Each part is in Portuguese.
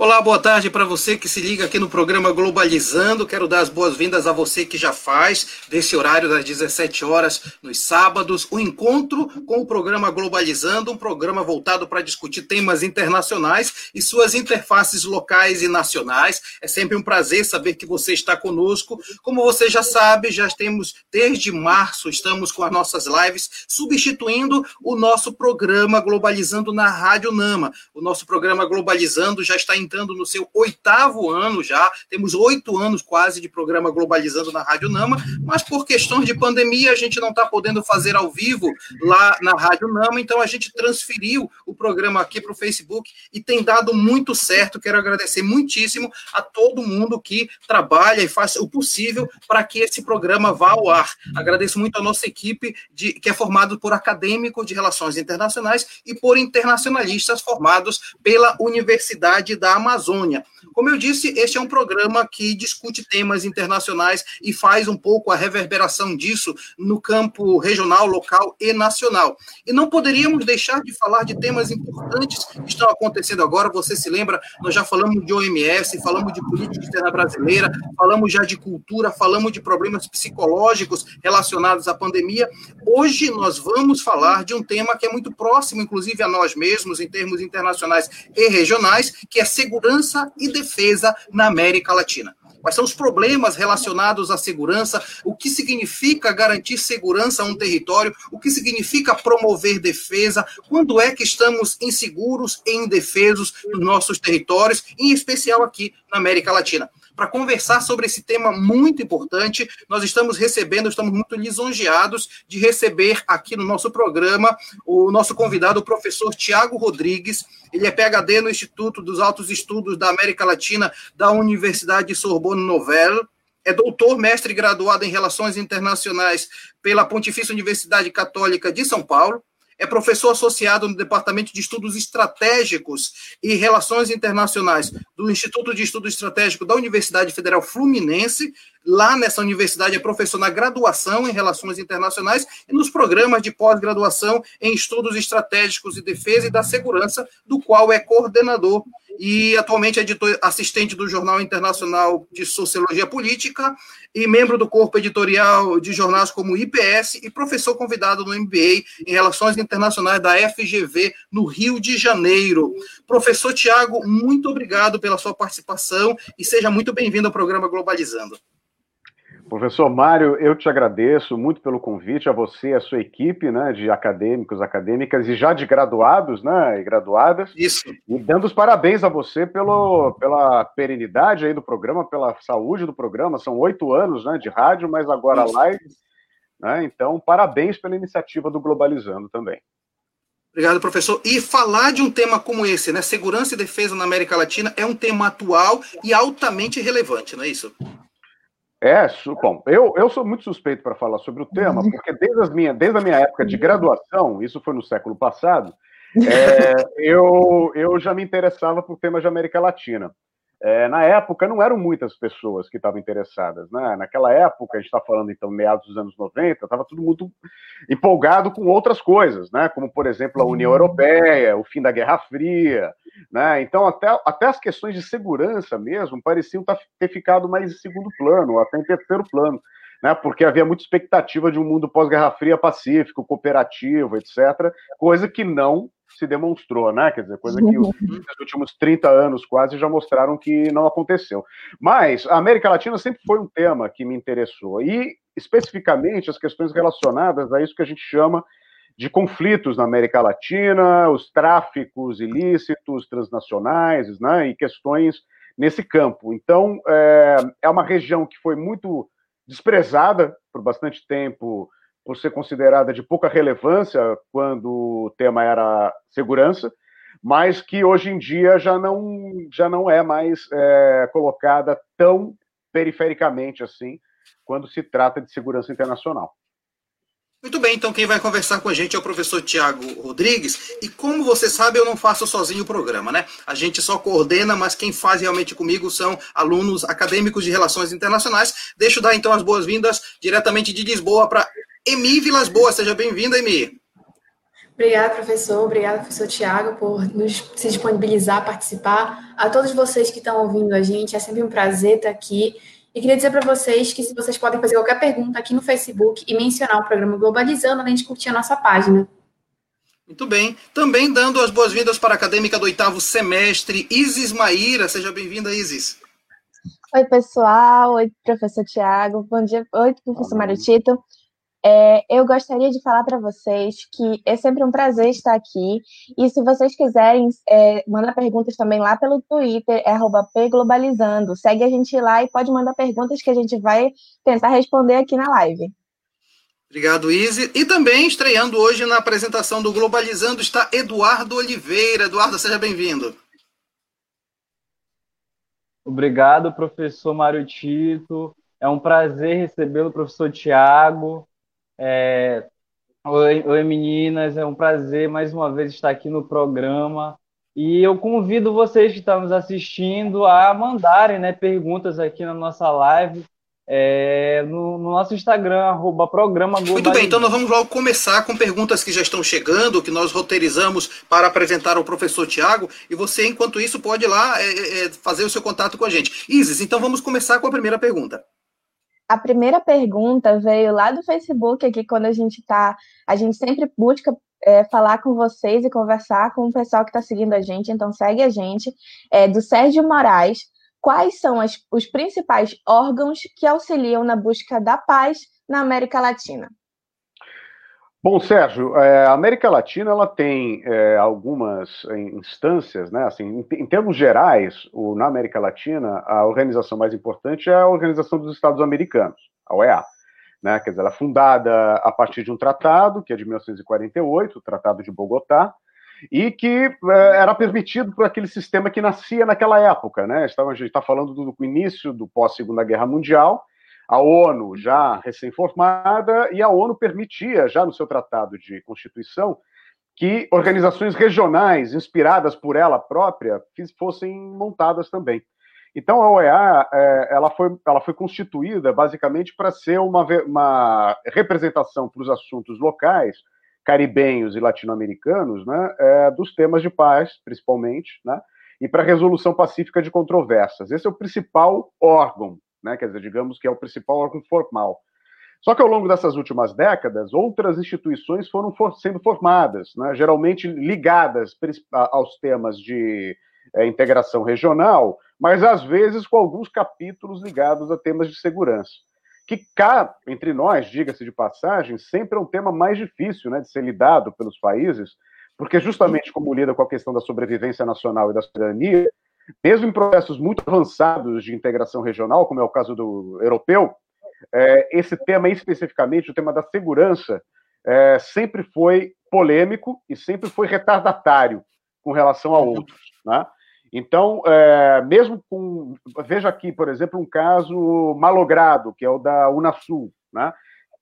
Olá, boa tarde para você que se liga aqui no programa Globalizando. Quero dar as boas-vindas a você que já faz, desse horário das 17 horas, nos sábados, o encontro com o programa Globalizando, um programa voltado para discutir temas internacionais e suas interfaces locais e nacionais. É sempre um prazer saber que você está conosco. Como você já sabe, já temos, desde março, estamos com as nossas lives, substituindo o nosso programa Globalizando na Rádio Nama. O nosso programa Globalizando já está em entrando no seu oitavo ano já, temos oito anos quase de programa Globalizando na Rádio Nama, mas por questões de pandemia a gente não está podendo fazer ao vivo lá na Rádio Nama, então a gente transferiu o programa aqui para o Facebook e tem dado muito certo. Quero agradecer muitíssimo a todo mundo que trabalha e faz o possível para que esse programa vá ao ar. Agradeço muito a nossa equipe, de, que é formada por acadêmicos de relações internacionais e por internacionalistas formados pela Universidade da Amazônia. Como eu disse, este é um programa que discute temas internacionais e faz um pouco a reverberação disso no campo regional, local e nacional. E não poderíamos deixar de falar de temas importantes que estão acontecendo agora. Você se lembra, nós já falamos de OMS, falamos de política externa brasileira, falamos já de cultura, falamos de problemas psicológicos relacionados à pandemia. Hoje nós vamos falar de um tema que é muito próximo, inclusive, a nós mesmos, em termos internacionais e regionais, que é segurança e defesa na América Latina. Quais são os problemas relacionados à segurança? O que significa garantir segurança a um território? O que significa promover defesa? Quando é que estamos inseguros e indefesos nos nossos territórios, em especial aqui na América Latina? Para conversar sobre esse tema muito importante. Nós estamos recebendo, estamos muito lisonjeados de receber aqui no nosso programa o nosso convidado, o professor Tiago Rodrigues. Ele é PhD no Instituto dos Altos Estudos da América Latina da Universidade Sorbonne Nouvelle é doutor, mestre graduado em Relações Internacionais pela Pontifícia Universidade Católica de São Paulo, é professor associado no Departamento de Estudos Estratégicos e Relações Internacionais do Instituto de Estudo Estratégico da Universidade Federal Fluminense. Lá nessa universidade é professor na graduação em Relações Internacionais e nos programas de pós-graduação em Estudos Estratégicos e Defesa e da Segurança, do qual é coordenador e atualmente é editor assistente do Jornal Internacional de Sociologia Política e membro do corpo editorial de jornais como IPS e professor convidado no MBA em Relações Internacionais da FGV no Rio de Janeiro. Professor Tiago, muito obrigado pela sua participação e seja muito bem-vindo ao programa Globalizando. Professor Mário, eu te agradeço muito pelo convite, a você e a sua equipe, né, de acadêmicos, acadêmicas e já de graduados, né, e graduadas. Isso. E dando os parabéns a você pelo, pela perenidade aí do programa, pela saúde do programa. São oito anos, né, de rádio, mas agora Isso. live. Né, então, parabéns pela iniciativa do Globalizando também. Obrigado, professor. E falar de um tema como esse, né, segurança e defesa na América Latina, é um tema atual e altamente relevante, não é isso? É, bom, eu, eu sou muito suspeito para falar sobre o tema, uhum. porque desde, as minha, desde a minha época de graduação, isso foi no século passado, é, eu, eu já me interessava por temas de América Latina. É, na época, não eram muitas pessoas que estavam interessadas. Né? Naquela época, a gente está falando, então, meados dos anos 90, estava tudo muito empolgado com outras coisas, né? como, por exemplo, a União Europeia, o fim da Guerra Fria. Né? Então, até, até as questões de segurança mesmo pareciam tá, ter ficado mais em segundo plano, até em terceiro plano. Né, porque havia muita expectativa de um mundo pós-Guerra Fria pacífico, cooperativo, etc., coisa que não se demonstrou, né? Quer dizer, coisa que os, uhum. últimos 30 anos quase já mostraram que não aconteceu. Mas a América Latina sempre foi um tema que me interessou, e especificamente as questões relacionadas a isso que a gente chama de conflitos na América Latina, os tráficos ilícitos transnacionais, né? E questões nesse campo. Então, é, é uma região que foi muito desprezada por bastante tempo por ser considerada de pouca relevância quando o tema era segurança, mas que hoje em dia já não, já não é mais é, colocada tão perifericamente assim quando se trata de segurança internacional. Muito bem, então quem vai conversar com a gente é o professor Tiago Rodrigues. E como você sabe, eu não faço sozinho o programa, né? A gente só coordena, mas quem faz realmente comigo são alunos acadêmicos de Relações Internacionais. Deixa eu dar então as boas-vindas diretamente de Lisboa para Emi Vilas Boas, seja bem-vinda, Emi. Obrigada, professor. Obrigada, professor Tiago, por nos se disponibilizar a participar. A todos vocês que estão ouvindo a gente, é sempre um prazer estar aqui. E queria dizer para vocês que se vocês podem fazer qualquer pergunta aqui no Facebook e mencionar o programa Globalizando, além de curtir a nossa página. Muito bem. Também dando as boas-vindas para a acadêmica do oitavo semestre, Isis Maíra. Seja bem-vinda, Isis. Oi, pessoal. Oi, professor Tiago. Bom dia. Oi, professor Mário Tito. É, eu gostaria de falar para vocês que é sempre um prazer estar aqui. E se vocês quiserem é, mandar perguntas também lá pelo Twitter, é pglobalizando. Segue a gente lá e pode mandar perguntas que a gente vai tentar responder aqui na live. Obrigado, Izzy. E também estreando hoje na apresentação do Globalizando está Eduardo Oliveira. Eduardo, seja bem-vindo. Obrigado, professor Mário Tito. É um prazer recebê-lo, professor Tiago. É... Oi, oi, meninas. É um prazer mais uma vez estar aqui no programa. E eu convido vocês que estão nos assistindo a mandarem né, perguntas aqui na nossa live é, no, no, nosso Instagram, arroba programa Muito bem, então nós vamos logo começar com perguntas que já estão chegando, que nós roteirizamos para apresentar ao professor Tiago, e você, enquanto isso, pode ir lá é, é, é, fazer o seu contato com a gente. Isis, então vamos começar com a primeira pergunta. A primeira pergunta veio lá do Facebook, aqui quando a gente está, a gente sempre busca é, falar com vocês e conversar com o pessoal que está seguindo a gente, então segue a gente, é do Sérgio Moraes, quais são as, os principais órgãos que auxiliam na busca da paz na América Latina? Bom, Sérgio, é, a América Latina ela tem é, algumas instâncias, né? Assim, em, termos gerais, na América Latina, a organização mais importante é a Organização dos Estados Americanos, a OEA. Né? Quer dizer, ela é fundada a partir de um tratado, que é de 1948, o Tratado de Bogotá, e que é, era permitido por aquele sistema que nascia naquela época, né? a gente está falando do início do pós-Segunda Guerra Mundial, a ONU já recém-formada, e a ONU permitia, já no seu tratado de Constituição, que organizações regionais inspiradas por ela própria fossem montadas também. Então a OEA é, ela foi, ela foi constituída basicamente para ser uma, uma representação para os assuntos locais caribenhos e latino-americanos, né, é, dos temas de paz, principalmente, né, e para resolução pacífica de controvérsias. Esse é o principal órgão, né, quer dizer, digamos que é o principal órgão formal. Só que ao longo dessas últimas décadas, outras instituições foram for sendo formadas, né, geralmente ligadas aos temas de é, integração regional, mas às vezes com alguns capítulos ligados a temas de segurança. Que cá entre nós, diga-se de passagem, sempre é um tema mais difícil né, de ser lidado pelos países, porque justamente como lida com a questão da sobrevivência nacional e da soberania, mesmo em processos muito avançados de integração regional, como é o caso do europeu, é, esse tema especificamente, o tema da segurança, é, sempre foi polêmico e sempre foi retardatário com relação a outros. Né? Então, é, mesmo com. Veja aqui, por exemplo, um caso malogrado, que é o da Unasul. Né?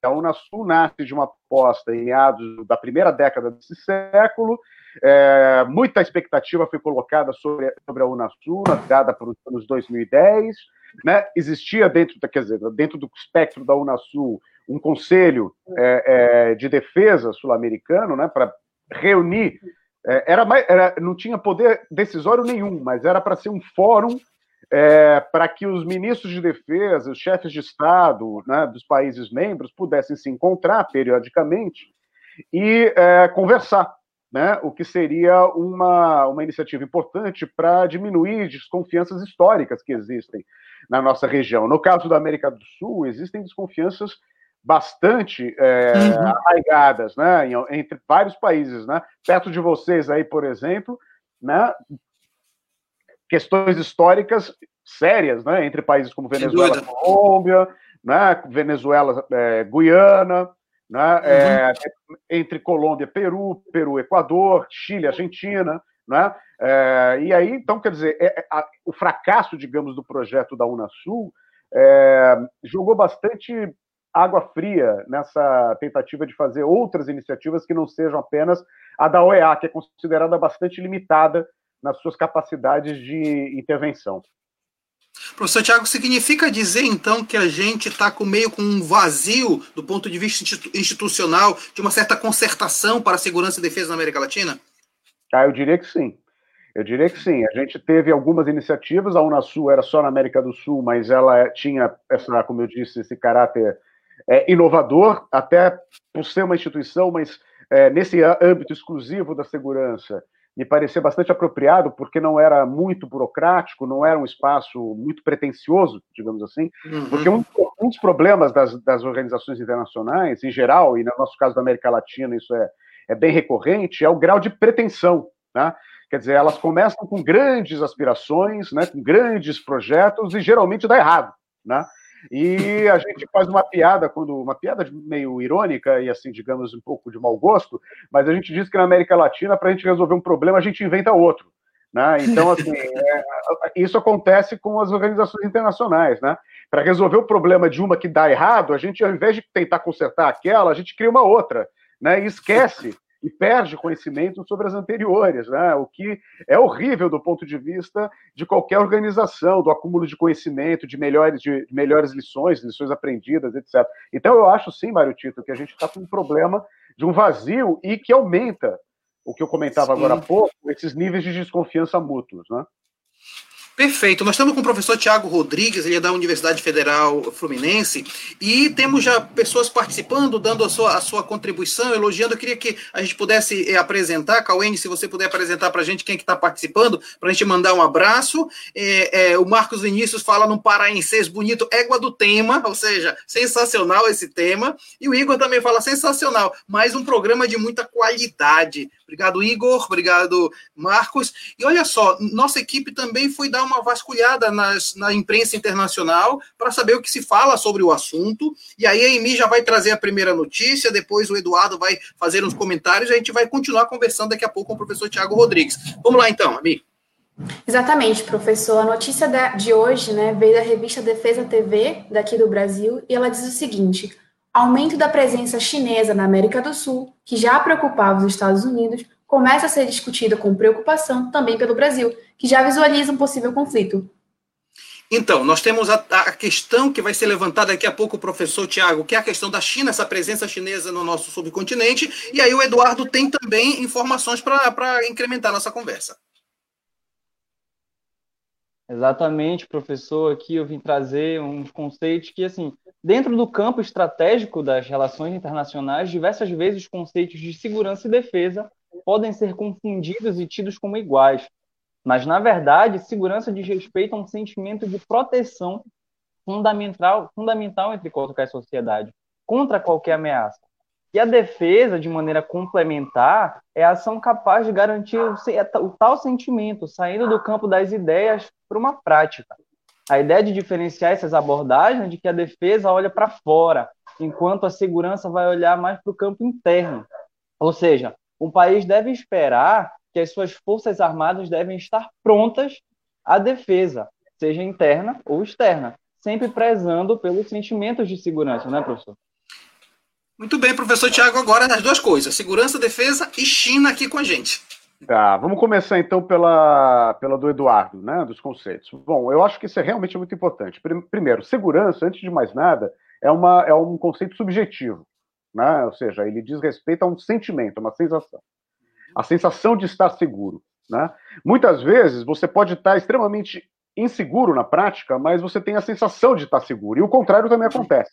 A Unasul nasce de uma aposta em meados da primeira década desse século. É, muita expectativa foi colocada sobre, sobre a Unasul, dada para os anos 2010. Né? Existia dentro, quer dizer, dentro do espectro da Unasul um conselho é, é, de defesa sul-americano né, para reunir é, era, mais, era, não tinha poder decisório nenhum, mas era para ser um fórum é, para que os ministros de defesa, os chefes de Estado né, dos países membros pudessem se encontrar periodicamente e é, conversar, né, o que seria uma, uma iniciativa importante para diminuir desconfianças históricas que existem na nossa região. No caso da América do Sul, existem desconfianças bastante é, uhum. arraigadas, né, entre vários países, né, perto de vocês aí, por exemplo, né, questões históricas sérias, né, entre países como Venezuela, Colômbia, né, Venezuela, é, Guiana, né, é, uhum. é, entre Colômbia, Peru, Peru, Equador, Chile, Argentina, né, é, e aí, então, quer dizer, é, a, o fracasso, digamos, do projeto da Unasul jogou bastante água fria nessa tentativa de fazer outras iniciativas que não sejam apenas a da OEA, que é considerada bastante limitada nas suas capacidades de intervenção. Professor Tiago, significa dizer então que a gente está com meio com um vazio do ponto de vista institucional de uma certa concertação para a segurança e defesa na América Latina? Ah, eu diria que sim. Eu diria que sim. A gente teve algumas iniciativas, a Unasul era só na América do Sul, mas ela tinha essa, como eu disse, esse caráter é, inovador, até por ser uma instituição, mas é, nesse âmbito exclusivo da segurança, me parecia bastante apropriado, porque não era muito burocrático, não era um espaço muito pretencioso, digamos assim, uhum. porque um, um, dos problemas das, das, organizações internacionais, em geral, e no nosso caso da América Latina isso é, é bem recorrente, é o grau de pretensão, né? Quer dizer, elas começam com grandes aspirações, né, com grandes projetos, e geralmente dá errado, né? E a gente faz uma piada, quando uma piada meio irônica e assim, digamos, um pouco de mau gosto, mas a gente diz que na América Latina, para a gente resolver um problema, a gente inventa outro. Né? Então, assim, é, isso acontece com as organizações internacionais. Né? Para resolver o problema de uma que dá errado, a gente, ao invés de tentar consertar aquela, a gente cria uma outra. Né? E esquece e perde conhecimento sobre as anteriores, né? o que é horrível do ponto de vista de qualquer organização, do acúmulo de conhecimento, de melhores, de melhores lições, lições aprendidas, etc. Então, eu acho sim, Mário Tito, que a gente está com um problema de um vazio e que aumenta o que eu comentava sim. agora há pouco, esses níveis de desconfiança mútuos. Né? Perfeito. Nós estamos com o professor Tiago Rodrigues, ele é da Universidade Federal Fluminense, e temos já pessoas participando, dando a sua, a sua contribuição, elogiando. Eu queria que a gente pudesse é, apresentar, Cauene, se você puder apresentar para a gente quem é que está participando, para a gente mandar um abraço. É, é, o Marcos Vinícius fala num paraenseis bonito, égua do tema, ou seja, sensacional esse tema. E o Igor também fala sensacional, mais um programa de muita qualidade. Obrigado, Igor. Obrigado, Marcos. E olha só, nossa equipe também foi dar uma vasculhada nas, na imprensa internacional para saber o que se fala sobre o assunto. E aí a Emi já vai trazer a primeira notícia, depois o Eduardo vai fazer uns comentários e a gente vai continuar conversando daqui a pouco com o professor Tiago Rodrigues. Vamos lá então, Emi. Exatamente, professor. A notícia de hoje né, veio da revista Defesa TV, daqui do Brasil, e ela diz o seguinte aumento da presença chinesa na América do Sul, que já preocupava os Estados Unidos, começa a ser discutido com preocupação também pelo Brasil, que já visualiza um possível conflito. Então, nós temos a, a, questão que vai ser levantada daqui a pouco o professor Tiago, que é a questão da China, essa presença chinesa no nosso subcontinente, e aí o Eduardo tem também informações para incrementar nossa conversa. Exatamente, professor. Aqui eu vim trazer uns conceitos que, assim, dentro do campo estratégico das relações internacionais, diversas vezes os conceitos de segurança e defesa podem ser confundidos e tidos como iguais. Mas, na verdade, segurança diz respeito a um sentimento de proteção fundamental, fundamental entre qualquer sociedade, contra qualquer ameaça. E a defesa, de maneira complementar, é a ação capaz de garantir o, o tal sentimento, saindo do campo das ideias para uma prática. A ideia de diferenciar essas abordagens é de que a defesa olha para fora, enquanto a segurança vai olhar mais para o campo interno. Ou seja, um país deve esperar que as suas forças armadas devem estar prontas à defesa, seja interna ou externa, sempre prezando pelos sentimentos de segurança, né, professor? Muito bem, professor Tiago, agora as duas coisas: segurança, defesa e China aqui com a gente. Tá, vamos começar então pela, pela do Eduardo, né, dos conceitos. Bom, eu acho que isso é realmente muito importante. Primeiro, segurança, antes de mais nada, é, uma, é um conceito subjetivo, né, ou seja, ele diz respeito a um sentimento, uma sensação. A sensação de estar seguro. Né? Muitas vezes você pode estar extremamente inseguro na prática, mas você tem a sensação de estar seguro, e o contrário também acontece.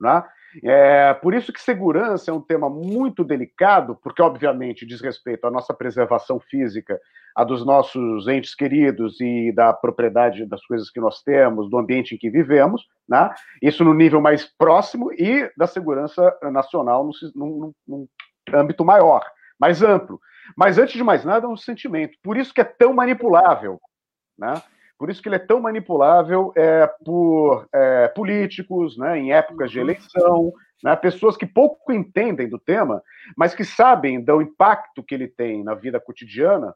Né? É, por isso que segurança é um tema muito delicado, porque, obviamente, diz respeito à nossa preservação física, a dos nossos entes queridos e da propriedade das coisas que nós temos, do ambiente em que vivemos, né? isso no nível mais próximo, e da segurança nacional num, num âmbito maior, mais amplo. Mas, antes de mais nada, é um sentimento. Por isso que é tão manipulável. Né? Por isso que ele é tão manipulável é, por é, políticos, né, em épocas de uhum. eleição, né, pessoas que pouco entendem do tema, mas que sabem do impacto que ele tem na vida cotidiana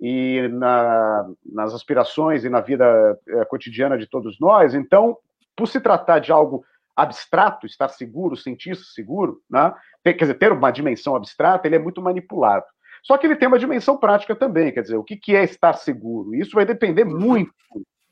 e na, nas aspirações e na vida é, cotidiana de todos nós. Então, por se tratar de algo abstrato, estar seguro, sentir-se seguro, né, ter, quer dizer, ter uma dimensão abstrata, ele é muito manipulado. Só que ele tem uma dimensão prática também, quer dizer, o que, que é estar seguro? Isso vai depender muito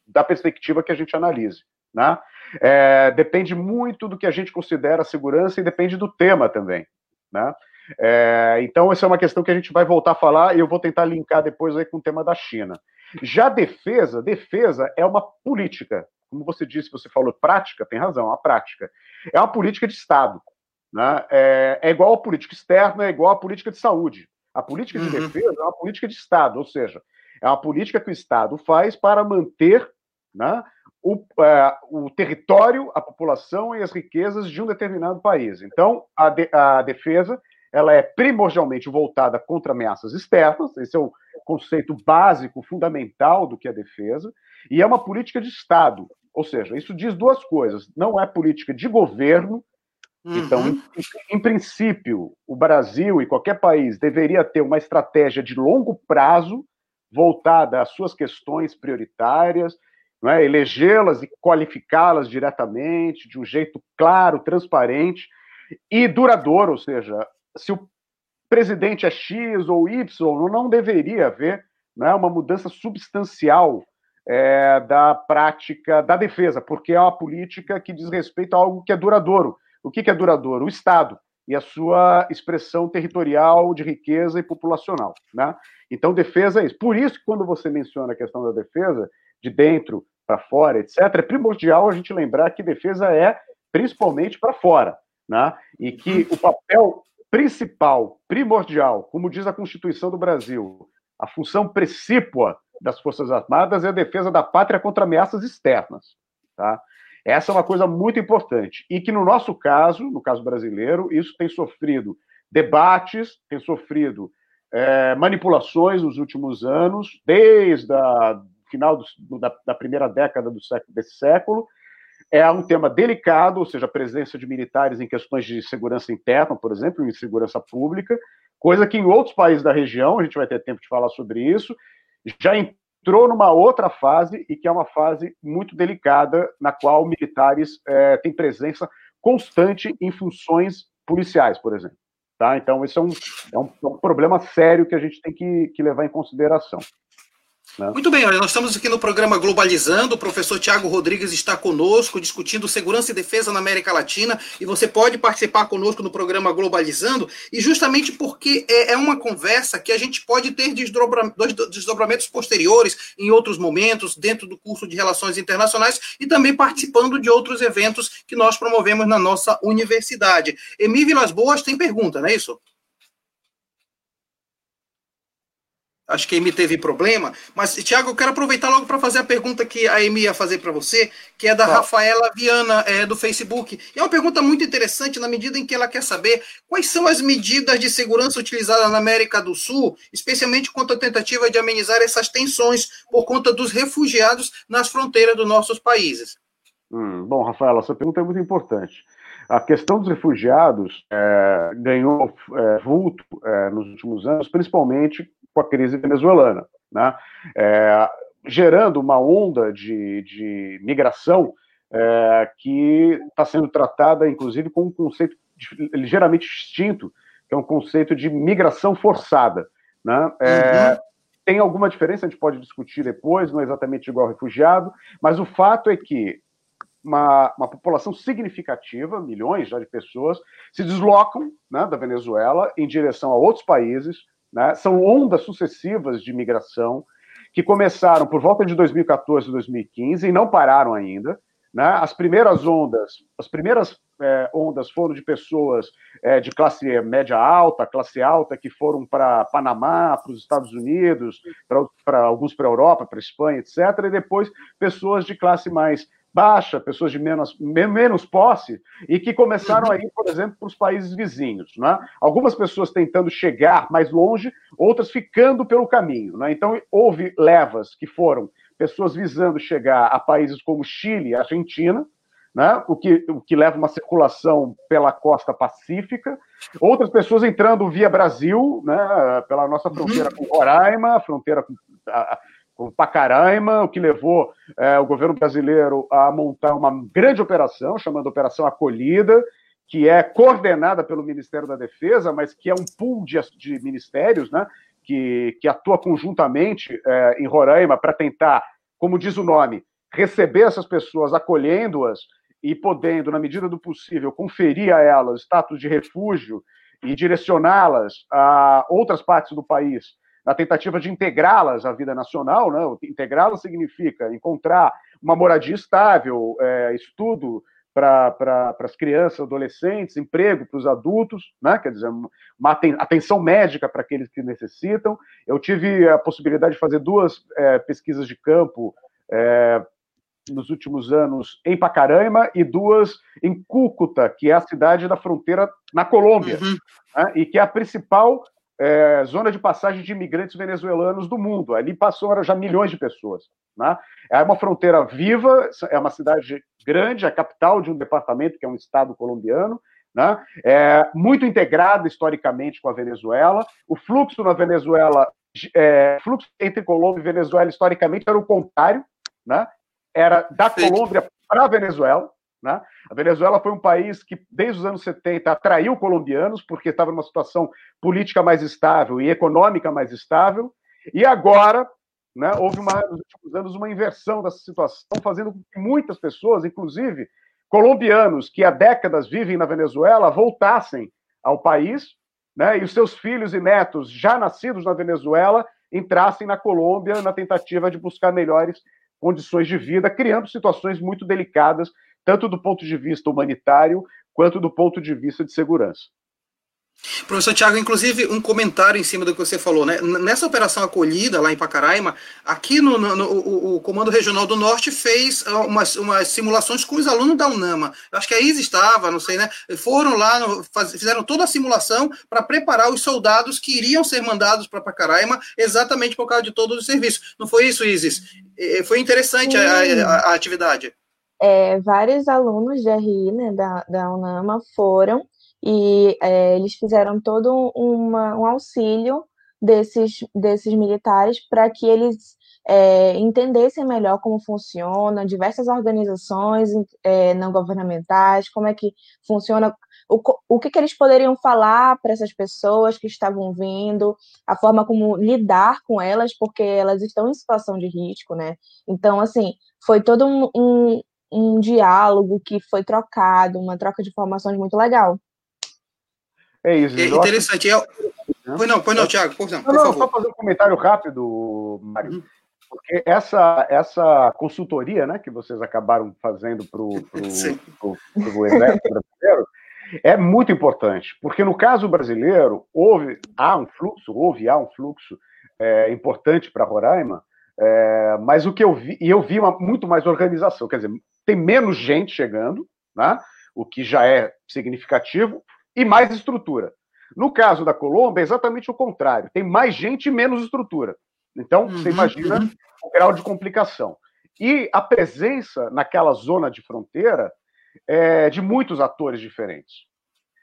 da perspectiva que a gente analise. Né? É, depende muito do que a gente considera segurança e depende do tema também. Né? É, então, essa é uma questão que a gente vai voltar a falar e eu vou tentar linkar depois aí com o tema da China. Já defesa, defesa é uma política. Como você disse, você falou prática, tem razão, a prática. É uma política de Estado. Né? É, é, igual a política externa, é igual a política de saúde. A política de uhum. defesa é uma política de Estado, ou seja, é uma política que o Estado faz para manter né, o, é, o, território, a população e as riquezas de um determinado país. Então, a, de, a defesa ela é primordialmente voltada contra ameaças externas, esse é o conceito básico, fundamental do que é defesa, e é uma política de Estado, ou seja, isso diz duas coisas, não é política de governo, uhum. então, em, em, princípio, o Brasil e qualquer país deveria ter uma estratégia de longo prazo voltada às suas questões prioritárias, é? elegê-las e qualificá-las diretamente, de um jeito claro, transparente e duradouro, ou seja, se o presidente é X ou Y, não deveria haver né, uma mudança substancial é, da prática da defesa, porque é uma política que diz respeito a algo que é duradouro. O que, que é duradouro? O Estado e a sua expressão territorial de riqueza e populacional. Né? Então, defesa é isso. Por isso que quando você menciona a questão da defesa, de dentro para fora, etc., é primordial a gente lembrar que defesa é principalmente para fora. Né? E que o papel principal, primordial, como diz a Constituição do Brasil, a função precípua das Forças Armadas é a defesa da pátria contra ameaças externas. Tá? Essa é uma coisa muito importante. E que, no nosso caso, no caso brasileiro, isso tem sofrido debates, tem sofrido é, manipulações nos últimos anos, desde o final do, da, da, primeira década do século, desse século, é um tema delicado, ou seja, a presença de militares em questões de segurança interna, por exemplo, em segurança pública, coisa que em outros países da região, a gente vai ter tempo de falar sobre isso, já entrou numa outra fase e que é uma fase muito delicada, na qual militares é, têm presença constante em funções policiais, por exemplo. Tá? Então, isso é um, é um, é um problema sério que a gente tem que, que levar em consideração. Né? Muito bem, olha, nós estamos aqui no programa Globalizando. O professor Tiago Rodrigues está conosco discutindo segurança e defesa na América Latina. E você pode participar conosco no programa Globalizando. E justamente porque é, é uma conversa que a gente pode ter desdobra, desdobramentos posteriores em outros momentos, dentro do curso de Relações Internacionais e também participando de outros eventos que nós promovemos na nossa universidade. Emi Vilas Boas tem pergunta, não é isso? Acho que a Amy teve problema. Mas, Tiago, eu quero aproveitar logo para fazer a pergunta que a Amy ia fazer para você, que é da ah. Rafaela Viana, é, do Facebook. E é uma pergunta muito interessante na medida em que ela quer saber quais são as medidas de segurança utilizadas na América do Sul, especialmente quanto à tentativa de amenizar essas tensões por conta dos refugiados nas fronteiras dos nossos países. Hum, bom, Rafaela, essa pergunta é muito importante. A questão dos refugiados é, ganhou é, vulto é, nos últimos anos, principalmente com a crise venezuelana, né? É, gerando uma onda de, de migração é, que está sendo tratada, inclusive, com um conceito ligeiramente distinto, que é um conceito de migração forçada. Né? É, uhum. Tem alguma diferença, a gente pode discutir depois, não é exatamente igual ao refugiado, mas o fato é que uma, uma, população significativa, milhões já de pessoas, se deslocam né, da Venezuela em direção a outros países, né? São ondas sucessivas de migração que começaram por volta de 2014 e 2015 e não pararam ainda. Né? As primeiras ondas, as primeiras é, ondas foram de pessoas é, de classe média alta, classe alta, que foram para Panamá, para os Estados Unidos, para alguns para a Europa, para a Espanha, etc. E depois pessoas de classe mais baixa, pessoas de menos, menos posse, e que começaram a ir, por exemplo, para os países vizinhos. Né? Algumas pessoas tentando chegar mais longe, outras ficando pelo caminho. Né? Então, houve levas que foram pessoas visando chegar a países como Chile e Argentina, né? o, que, o que leva uma circulação pela costa pacífica, outras pessoas entrando via Brasil, né? pela nossa fronteira com Roraima, fronteira com. A, com Pacaraima, o que levou é, o governo brasileiro a montar uma grande operação, chamada Operação Acolhida, que é coordenada pelo Ministério da Defesa, mas que é um pool de, de ministérios, né, que, que atua conjuntamente é, em Roraima para tentar, como diz o nome, receber essas pessoas, acolhendo-as e podendo, na medida do possível, conferir a elas status de refúgio e direcioná-las a outras partes do país, na tentativa de integrá-las à vida nacional. Né? Integrá-las significa encontrar uma moradia estável, é, estudo para pra, as crianças, adolescentes, emprego para os adultos, né? quer dizer, uma atenção médica para aqueles que necessitam. Eu tive a possibilidade de fazer duas é, pesquisas de campo é, nos últimos anos em Pacaraima e duas em Cúcuta, que é a cidade da fronteira na Colômbia, uhum. né, e que é a principal é, zona de passagem de imigrantes venezuelanos do mundo. Ali passou já milhões de pessoas. Né? É uma fronteira viva, é uma cidade grande, a capital de um departamento que é um estado colombiano, né? é muito integrada historicamente com a Venezuela. O fluxo na Venezuela, é, fluxo entre Colômbia e Venezuela historicamente era o contrário, né? era da Colômbia para a Venezuela. Né? A Venezuela foi um país que, desde os anos 70, atraiu colombianos, porque estava numa situação política mais estável e econômica mais estável, e agora né, houve, uma, nos últimos anos, uma inversão dessa situação, fazendo com que muitas pessoas, inclusive colombianos que há décadas vivem na Venezuela, voltassem ao país, né, e os seus filhos e netos, já nascidos na Venezuela, entrassem na Colômbia na tentativa de buscar melhores condições de vida, criando situações muito delicadas, tanto do ponto de vista humanitário quanto do ponto de vista de segurança. Professor Tiago, inclusive um comentário em cima do que você falou, né? Nessa operação acolhida lá em Pacaraima, aqui no, no, no o, o, Comando Regional do Norte fez ah, umas, umas, simulações com os alunos da UNAMA. Acho que a Isa estava, não sei, né? Foram lá, faz, fizeram toda a simulação para preparar os soldados que iriam ser mandados para Pacaraima, exatamente por causa de todos os serviços. Não foi isso, Isis? Foi interessante a, a, a, atividade. É, vários alunos de RI, né, da, da UNAMA, foram e é, eles fizeram todo uma, um auxílio desses, desses militares para que eles é, entendessem melhor como funciona, diversas organizações é, não governamentais, como é que funciona, o, o que, que eles poderiam falar para essas pessoas que estavam vindo, a forma como lidar com elas, porque elas estão em situação de risco, né? Então, assim, foi todo um, um, um diálogo que foi trocado, uma troca de informações muito legal. É isso. É interessante. Acho... É... Pois não, pois não, Tiago, por, não, por não, Só fazer um comentário rápido, Mário. Uhum. Porque essa, essa consultoria né, que vocês acabaram fazendo para o Exército Brasileiro é muito importante, porque no caso brasileiro, houve, há um fluxo, houve, há um fluxo é, importante para Roraima, é, mas o que eu vi, e eu vi uma, muito mais organização, quer dizer, tem menos gente chegando, né, o que já é significativo, e mais estrutura. No caso da Colômbia, é exatamente o contrário. Tem mais gente e menos estrutura. Então, uhum, você imagina uhum. o grau de complicação. E a presença naquela zona de fronteira é de muitos atores diferentes.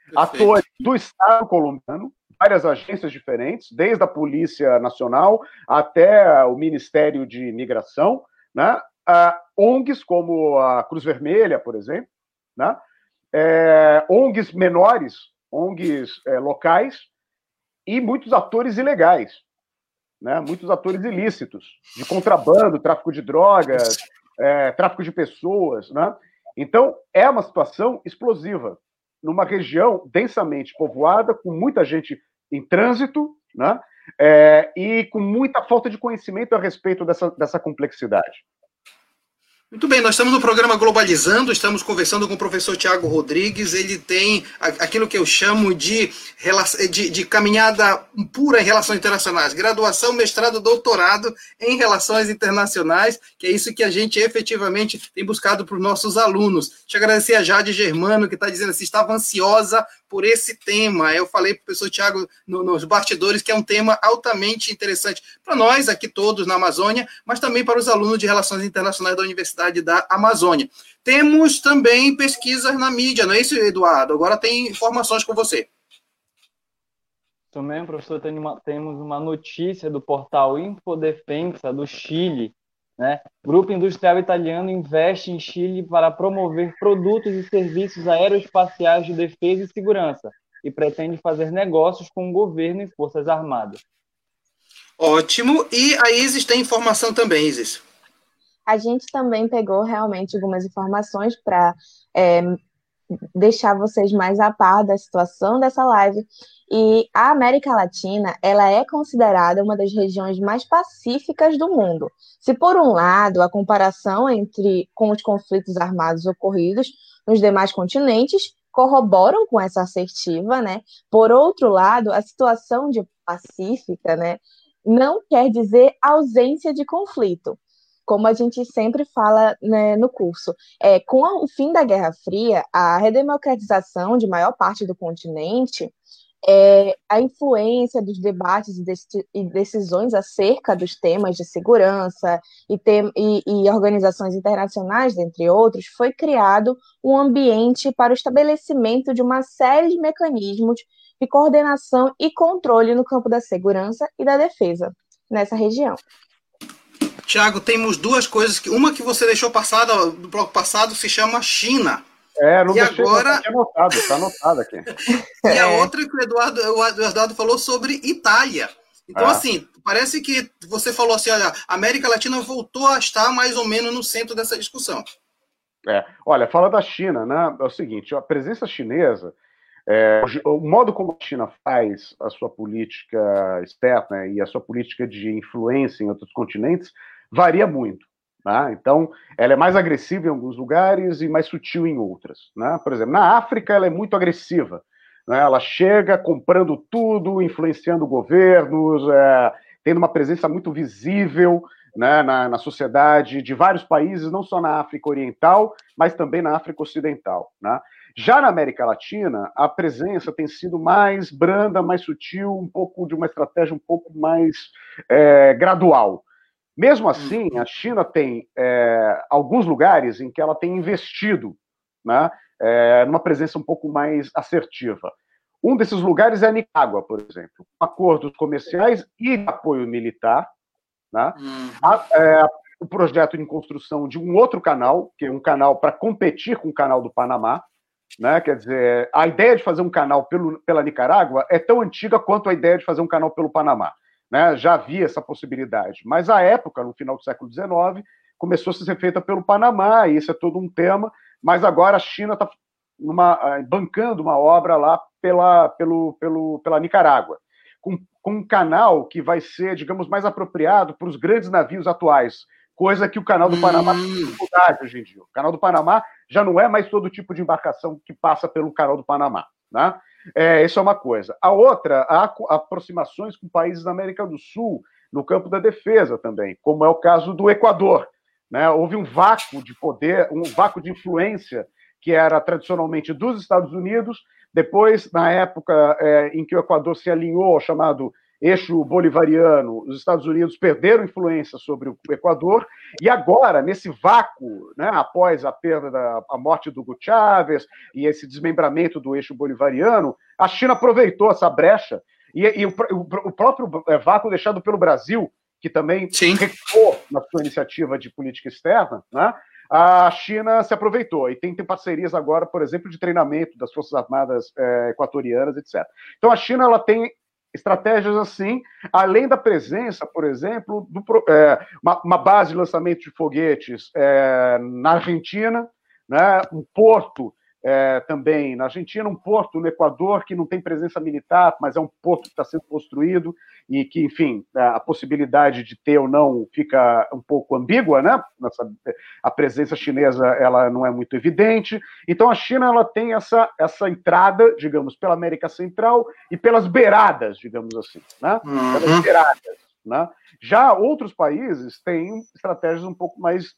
Perfeito. Atores do Estado colombiano, várias agências diferentes, desde a Polícia Nacional até o Ministério de Imigração, né? Uh, ONGs como a Cruz Vermelha, por exemplo, né? é, ONGs menores, ONGs é, locais e muitos atores ilegais, né? muitos atores ilícitos, de contrabando, tráfico de drogas, é, tráfico de pessoas. Né? Então, é uma situação explosiva, numa região densamente povoada, com muita gente em trânsito, né? É, e com muita falta de conhecimento a respeito dessa, dessa complexidade. Muito bem, nós estamos no programa Globalizando, estamos conversando com o professor Tiago Rodrigues. Ele tem aquilo que eu chamo de, de, de, caminhada pura em relações internacionais, graduação, mestrado, doutorado em relações internacionais, que é isso que a gente efetivamente tem buscado para os nossos alunos. Eu agradecer a Jade Germano, que está dizendo assim: estava ansiosa por esse tema. Eu falei para o professor Tiago no, nos bastidores que é um tema altamente interessante para nós aqui todos na Amazônia, mas também para os alunos de Relações Internacionais da Universidade da Amazônia. Temos também pesquisas na mídia, não é isso, Eduardo? Agora tem informações com você. Também, professor, tem uma, temos uma notícia do portal Infodefensa do Chile, né? Grupo Industrial Italiano investe em Chile para promover produtos e serviços aeroespaciais de defesa e segurança e pretende fazer negócios com o governo e forças armadas. Ótimo. E a Isis tem informação também, Isis. A gente também pegou realmente algumas informações para é, deixar vocês mais a par da situação dessa live. E a América Latina, ela é considerada uma das regiões mais pacíficas do mundo. Se por um lado, a comparação entre com os conflitos armados ocorridos nos demais continentes corroboram com essa assertiva, né? Por outro lado, a situação de pacífica, né, não quer dizer ausência de conflito como a gente sempre fala né, no curso, é, com o fim da Guerra Fria, a redemocratização de maior parte do continente, é, a influência dos debates e decisões acerca dos temas de segurança e, tem, e, e organizações internacionais, entre outros, foi criado um ambiente para o estabelecimento de uma série de mecanismos de coordenação e controle no campo da segurança e da defesa nessa região. Tiago, temos duas coisas. que Uma que você deixou passada do bloco passado se chama China. É, não e deixei, agora... Tá anotado, está anotado aqui. e a é. outra que o Eduardo, o Eduardo falou sobre Itália. Então, ah. assim, parece que você falou assim, olha, a América Latina voltou a estar mais ou menos no centro dessa discussão. É, olha, fala da China, né? É o seguinte, a presença chinesa, é, o modo como a China faz a sua política externa e a sua política de influência em outros continentes varia muito. Né? Então, ela é mais agressiva em alguns lugares e mais sutil em outras. Né? Por exemplo, na África, ela é muito agressiva. Né? Ela chega comprando tudo, influenciando governos, é, tendo uma presença muito visível né, na, na, sociedade de vários países, não só na África Oriental, mas também na África Ocidental. Né? Já na América Latina, a presença tem sido mais branda, mais sutil, um pouco de uma estratégia um pouco mais é, gradual. Mesmo assim, uhum. a China tem é, alguns lugares em que ela tem investido né, é, numa presença um pouco mais assertiva. Um desses lugares é a Nicarágua, por exemplo, acordos comerciais e apoio militar. Né? Uhum. A, é, o projeto em construção de um outro canal, que é um canal para competir com o canal do Panamá. Né? Quer dizer, a ideia de fazer um canal pelo, pela Nicarágua é tão antiga quanto a ideia de fazer um canal pelo Panamá né, já havia essa possibilidade. Mas a época, no final do século XIX, começou a ser feita pelo Panamá, e isso é todo um tema, mas agora a China está eh, bancando uma obra lá pela, pelo, pelo, pela Nicarágua, com, com um canal que vai ser, digamos, mais apropriado para os grandes navios atuais, coisa que o canal do Panamá tem hum. dificuldade hoje em dia. O canal do Panamá já não é mais todo tipo de embarcação que passa pelo canal do Panamá. Né? É, isso é uma coisa. A outra, há aproximações com países da América do Sul, no campo da defesa também, como é o caso do Equador. Né? Houve um vácuo de poder, um vácuo de influência que era tradicionalmente dos Estados Unidos. Depois, na época é, em que o Equador se alinhou ao chamado eixo bolivariano, os Estados Unidos perderam influência sobre o Equador, e agora, nesse vácuo, né, após a perda da a morte do Hugo Chávez e esse desmembramento do eixo bolivariano, a China aproveitou essa brecha, e, e o, o, o, próprio é, vácuo deixado pelo Brasil, que também recuou na sua iniciativa de política externa, né, a China se aproveitou e tem, tem, parcerias agora, por exemplo, de treinamento das Forças Armadas é, equatorianas, etc. Então a China ela tem estratégias assim, além da presença, por exemplo, do, é, uma, uma, base de lançamento de foguetes é, na Argentina, né, um porto é, também na Argentina, um porto no Equador que não tem presença militar, mas é um porto que está sendo construído e que, enfim, a possibilidade de ter ou não fica um pouco ambígua, né? Nossa, a presença chinesa ela não é muito evidente. Então a China ela tem essa, essa entrada, digamos, pela América Central e pelas beiradas, digamos assim, né? Uhum. Pelas beiradas. Né? Já outros países têm estratégias um pouco mais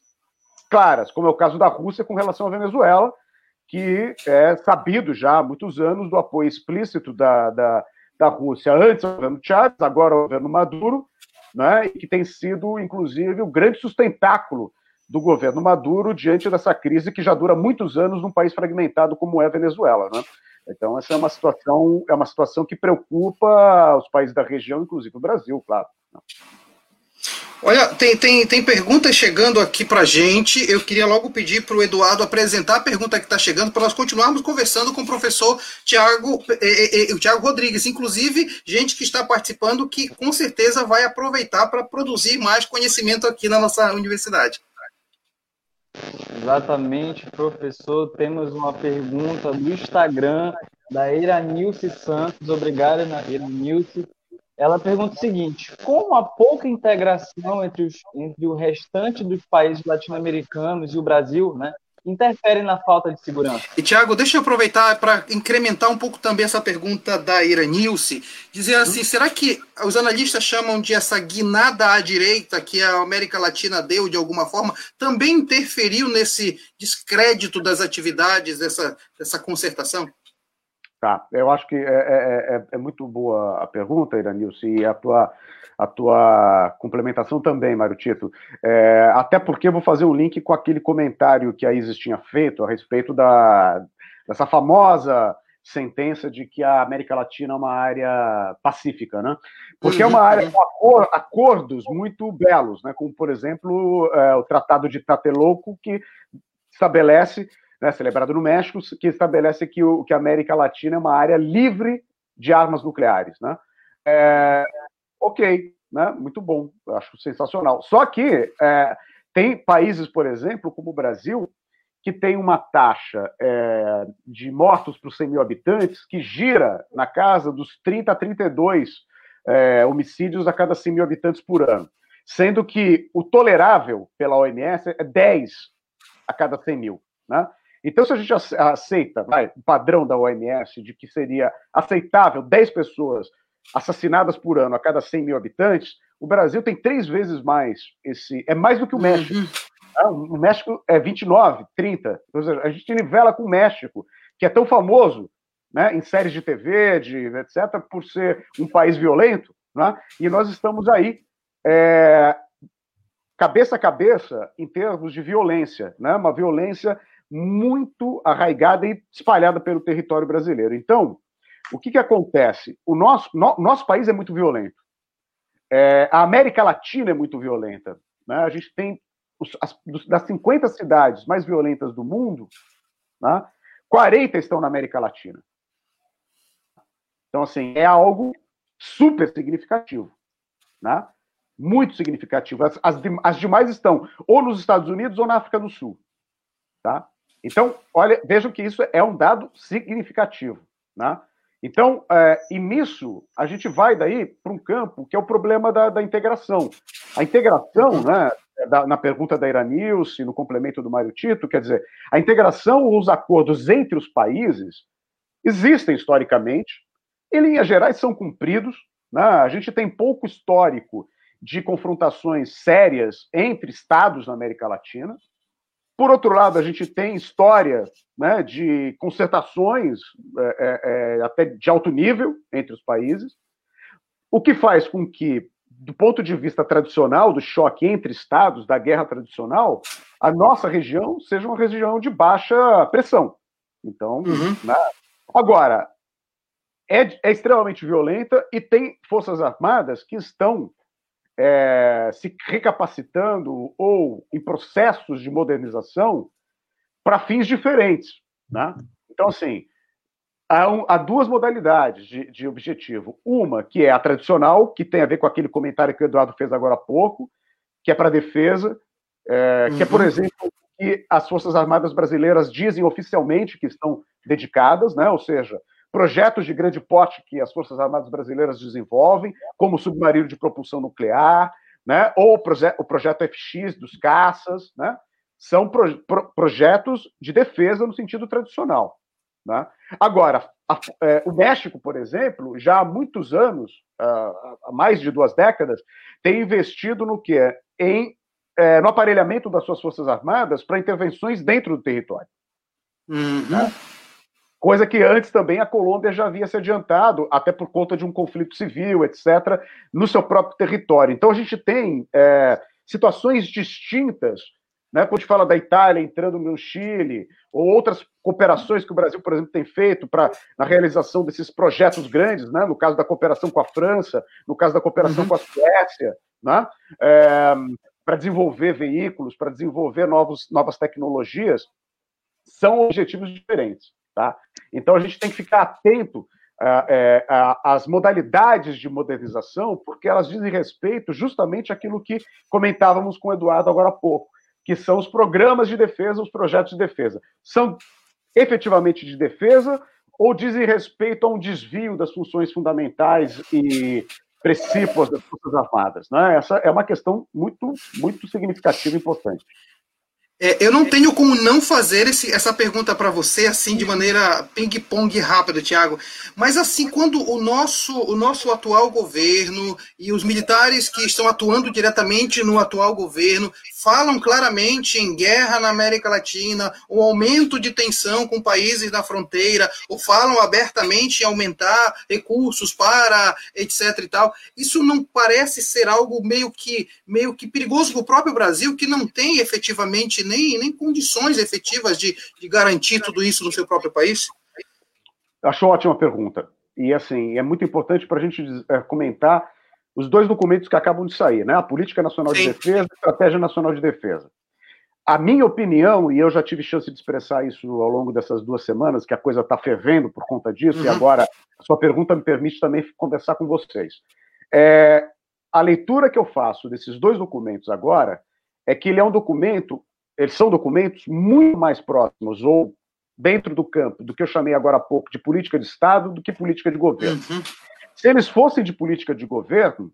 claras, como é o caso da Rússia com relação à Venezuela, que é sabido já há muitos anos do apoio explícito da, da, da Rússia, antes o governo Chávez, agora o governo Maduro, né, e que tem sido, inclusive, o grande sustentáculo do governo Maduro diante dessa crise que já dura muitos anos num país fragmentado como é a Venezuela. Né? Então, essa é uma situação, é uma situação que preocupa os países da região, inclusive o Brasil, claro. Olha, tem, tem, tem perguntas chegando aqui para gente. Eu queria logo pedir para o Eduardo apresentar a pergunta que está chegando para nós continuarmos conversando com o professor Tiago eh, eh, Tiago Rodrigues. Inclusive, gente que está participando que com certeza vai aproveitar para produzir mais conhecimento aqui na nossa universidade. Exatamente, professor. Temos uma pergunta do Instagram da Iranilce Santos. Obrigado, Iranilce. Ela pergunta o seguinte: como a pouca integração entre, os, entre o restante dos países latino-americanos e o Brasil, né, interfere na falta de segurança? E, Tiago, deixa eu aproveitar para incrementar um pouco também essa pergunta da Iranilce, dizer assim, hum. será que os analistas chamam de essa guinada à direita que a América Latina deu de alguma forma, também interferiu nesse descrédito das atividades dessa, dessa concertação? Tá, eu acho que é, é, é, é muito boa a pergunta, Iranilce, e a tua, a tua complementação também, Mário Tito. É, até porque eu vou fazer um link com aquele comentário que a Isis tinha feito a respeito da, dessa famosa sentença de que a América Latina é uma área pacífica, né? Porque é uma uhum. área com acordos muito belos, né? Como, por exemplo, é, o Tratado de Tlatelolco, que estabelece né, celebrado no México, que estabelece que, o, que a América Latina é uma área livre de armas nucleares. Né? É, ok, né, muito bom, acho sensacional. Só que é, tem países, por exemplo, como o Brasil, que tem uma taxa é, de mortos por 100 mil habitantes que gira na casa dos 30 a 32 é, homicídios a cada 100 mil habitantes por ano, sendo que o tolerável pela OMS é 10 a cada 100 mil. Né? Então, se a gente aceita vai, o padrão da OMS de que seria aceitável 10 pessoas assassinadas por ano a cada 100 mil habitantes, o Brasil tem três vezes mais esse. É mais do que o México. Uhum. Tá? O México é 29, 30. Então, a gente nivela com o México, que é tão famoso né, em séries de TV, de, etc., por ser um país violento. Né? E nós estamos aí. É, cabeça a cabeça em termos de violência, né? uma violência muito arraigada e espalhada pelo território brasileiro. Então, o que, que acontece? O nosso, no, nosso país é muito violento. É, a América Latina é muito violenta. Né? A gente tem, os, as, das 50 cidades mais violentas do mundo, né, 40 estão na América Latina. Então, assim, é algo super significativo. Né? Muito significativo. As, as, as demais estão ou nos Estados Unidos ou na África do Sul. Tá? Então, olha, vejam que isso é um dado significativo. Né? Então, é, e nisso, a gente vai daí para um campo que é o problema da, da integração. A integração, né, da, na pergunta da Iranilce, no complemento do Mário Tito, quer dizer, a integração, os acordos entre os países existem historicamente, em linhas gerais são cumpridos, né? a gente tem pouco histórico de confrontações sérias entre estados na América Latina, por outro lado, a gente tem história né, de concertações é, é, é, até de alto nível entre os países, o que faz com que, do ponto de vista tradicional, do choque entre estados, da guerra tradicional, a nossa região seja uma região de baixa pressão. Então, uhum. né? agora, é, é extremamente violenta e tem forças armadas que estão é, se recapacitando ou em processos de modernização para fins diferentes. Né? Então, assim, há, um, há duas modalidades de, de, objetivo. Uma, que é a tradicional, que tem a ver com aquele comentário que o Eduardo fez agora há pouco, que é para defesa, é, que é, por uhum. exemplo, que as Forças Armadas Brasileiras dizem oficialmente que estão dedicadas, né? ou seja, projetos de grande porte que as Forças Armadas Brasileiras desenvolvem, como o submarino de propulsão nuclear, né, ou o, proje o projeto FX dos caças, né, são pro pro projetos de defesa no sentido tradicional. Né? Agora, a, é, o México, por exemplo, já há muitos anos, há mais de duas décadas, tem investido no que em é, no aparelhamento das suas forças armadas para intervenções dentro do território. Uhum. Né? Coisa que antes também a Colômbia já havia se adiantado, até por conta de um conflito civil, etc., no seu próprio território. Então a gente tem é, situações distintas, né, quando a gente fala da Itália entrando no Chile, ou outras cooperações que o Brasil, por exemplo, tem feito para na realização desses projetos grandes, né, no caso da cooperação com a França, no caso da cooperação uhum. com a Suécia, né, é, para desenvolver veículos, para desenvolver novos, novas tecnologias, são objetivos diferentes. Tá? Então a gente tem que ficar atento é, às modalidades de modernização, porque elas dizem respeito justamente àquilo que comentávamos com o Eduardo agora há pouco, que são os programas de defesa, os projetos de defesa. São efetivamente de defesa ou dizem respeito a um desvio das funções fundamentais e precípuas das Forças Armadas? Né? Essa é uma questão muito, muito significativa e importante. É, eu não tenho como não fazer esse, essa pergunta para você assim de maneira ping-pong rápida, Tiago. Mas assim, quando o nosso, o nosso atual governo e os militares que estão atuando diretamente no atual governo falam claramente em guerra na América Latina, o aumento de tensão com países da fronteira, ou falam abertamente em aumentar recursos para etc e tal. Isso não parece ser algo meio que meio que perigoso para o próprio Brasil, que não tem efetivamente nem, nem condições efetivas de, de garantir tudo isso no seu próprio país? Acho ótima pergunta. E assim, é muito importante para a gente é, comentar os dois documentos que acabam de sair, né? A Política Nacional Sim. de Defesa e a Estratégia Nacional de Defesa. A minha opinião, e eu já tive chance de expressar isso ao longo dessas duas semanas, que a coisa está fervendo por conta disso, uhum. e agora a sua pergunta me permite também conversar com vocês. É, a leitura que eu faço desses dois documentos agora é que ele é um documento, eles são documentos muito mais próximos, ou dentro do campo, do que eu chamei agora há pouco de política de Estado, do que política de governo. Uhum. Se eles fossem de política de governo,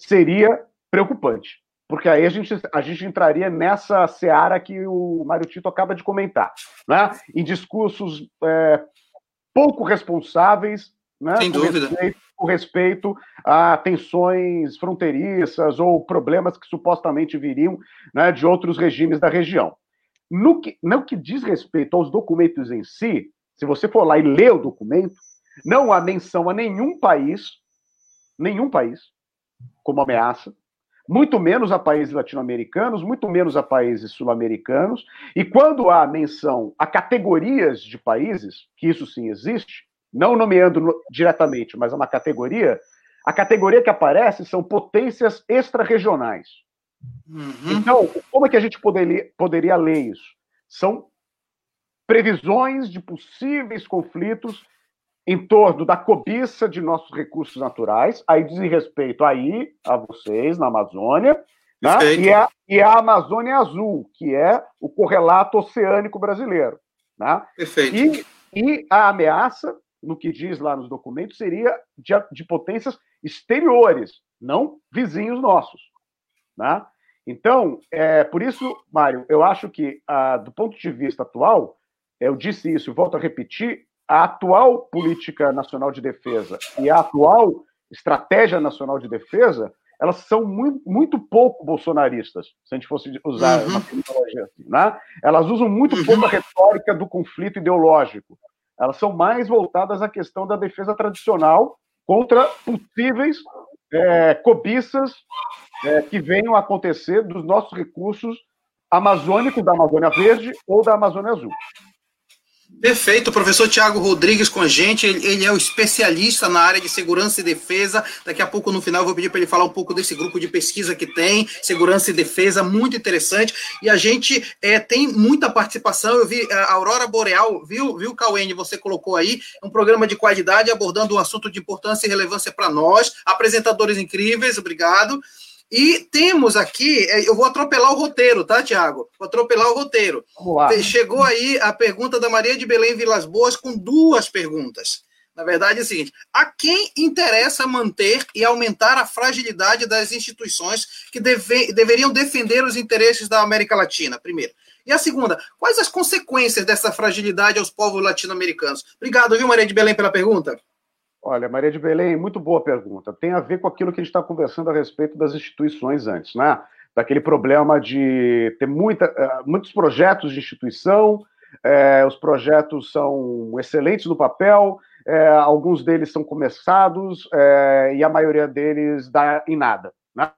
seria preocupante, porque aí a gente, a gente entraria nessa seara que o Mário Tito acaba de comentar, né? em discursos é, pouco responsáveis, né? Sem dúvida. Respeito, com respeito a tensões fronteiriças ou problemas que supostamente viriam né, de outros regimes da região. No que, no que diz respeito aos documentos em si, se você for lá e ler o documento, não há menção a nenhum país, nenhum país, como ameaça, muito menos a países latino-americanos, muito menos a países sul-americanos, e quando há menção a categorias de países, que isso sim existe, não nomeando diretamente, mas uma categoria, a categoria que aparece são potências extra-regionais. Uhum. Então, como é que a gente poderia, poderia ler isso? São previsões de possíveis conflitos em torno da cobiça de nossos recursos naturais, aí diz respeito aí a vocês na Amazônia, né? e, a, e a Amazônia Azul, que é o correlato oceânico brasileiro. Né? Perfeito. E, e a ameaça, no que diz lá nos documentos, seria de, de potências exteriores, não vizinhos nossos. Né? Então, é, por isso, Mário, eu acho que, ah, do ponto de vista atual, eu disse isso e volto a repetir, a atual política nacional de defesa e a atual estratégia nacional de defesa, elas são muito, muito pouco bolsonaristas, se a gente fosse usar uhum. uma terminologia assim, né? Elas usam muito uhum. pouco a retórica do conflito ideológico. Elas são mais voltadas à questão da defesa tradicional contra possíveis é, cobiças é, que venham a acontecer dos nossos recursos amazônicos da Amazônia Verde ou da Amazônia Azul. Perfeito, o professor Tiago Rodrigues com a gente, ele, é o especialista na área de segurança e defesa. Daqui a pouco, no final, eu vou pedir para ele falar um pouco desse grupo de pesquisa que tem, segurança e defesa, muito interessante. E a gente é, tem muita participação. Eu vi a Aurora Boreal, viu, viu, Cauene, você colocou aí, um programa de qualidade abordando um assunto de importância e relevância para nós. Apresentadores incríveis, obrigado. E temos aqui, é, eu vou atropelar o roteiro, tá, Tiago? Vou atropelar o roteiro. Chegou aí a pergunta da Maria de Belém Vilas Boas com duas perguntas. Na verdade é o seguinte: a quem interessa manter e aumentar a fragilidade das instituições que deve, deveriam defender os interesses da América Latina? Primeiro. E a segunda, quais as consequências dessa fragilidade aos povos latino-americanos? Obrigado, viu, Maria de Belém, pela pergunta. Olha, Maria de Belém, muito boa pergunta. Tem a ver com aquilo que a gente está conversando a respeito das instituições antes, né? Daquele problema de ter muita, eh, muitos projetos de instituição, é, os projetos são excelentes no papel, é, alguns deles são começados é, e a maioria deles dá em nada. Né?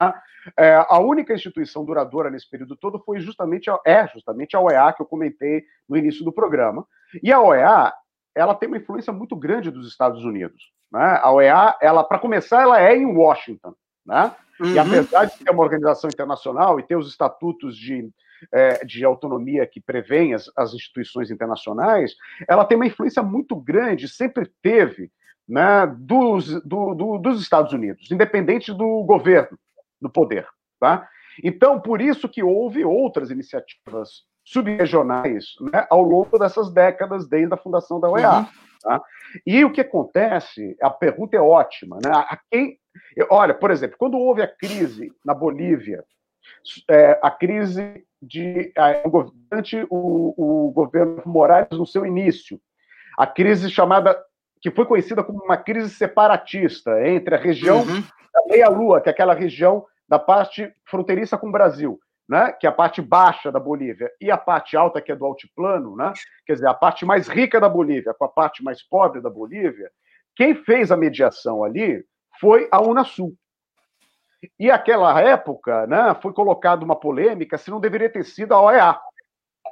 a única instituição duradoura nesse período todo foi justamente a, é justamente a OEA que eu comentei no início do programa. E a OEA ela tem uma influência muito grande dos Estados Unidos. Né? A OEA, ela, para começar, ela é em Washington, né? Uhum. E apesar de ser uma organização internacional e ter os estatutos de, é, de autonomia que prevêem as, as, instituições internacionais, ela tem uma influência muito grande, sempre teve, né, dos, do, do, dos Estados Unidos, independente do governo, do poder. Tá? Então, por isso que houve outras iniciativas subregionais né, ao longo dessas décadas, desde a fundação da OEA. Uhum. Tá? E o que acontece, a pergunta é ótima, né? A quem, olha, por exemplo, quando houve a crise na Bolívia, é, a crise de durante o, o governo Morales no seu início, a crise chamada que foi conhecida como uma crise separatista entre a região uhum. da meia-lua, que é aquela região da parte fronteiriça com o Brasil, né, que é a parte baixa da Bolívia, e a parte alta, que é do altiplano, né, quer dizer, a parte mais rica da Bolívia com a parte mais pobre da Bolívia, quem fez a mediação ali foi a Unasul. E aquela época, né, foi colocada uma polêmica se não deveria ter sido a OEA,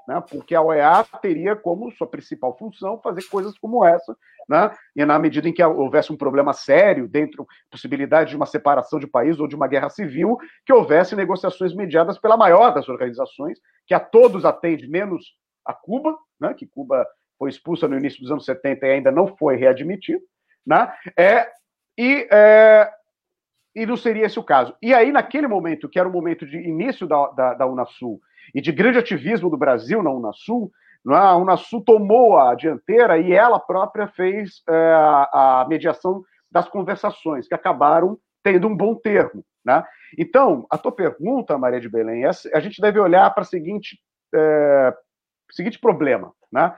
né, porque a OEA teria como sua principal função fazer coisas como essa, né, e na medida em que houvesse um problema sério, dentro possibilidade de uma separação de país ou de uma guerra civil, que houvesse negociações mediadas pela maior das organizações, que a todos atende, menos a Cuba, né, que Cuba foi expulsa no início dos anos 70 e ainda não foi readmitido, né, é, e, é, e não seria esse o caso. E aí, naquele momento, que era o momento de início da, da, da Unasul, e de grande ativismo do Brasil na Unasul, é? a Unasul tomou a dianteira e ela própria fez é, a mediação das conversações, que acabaram tendo um bom termo. Né? Então, a tua pergunta, Maria de Belém, é, a gente deve olhar para o seguinte, é, seguinte problema. Né?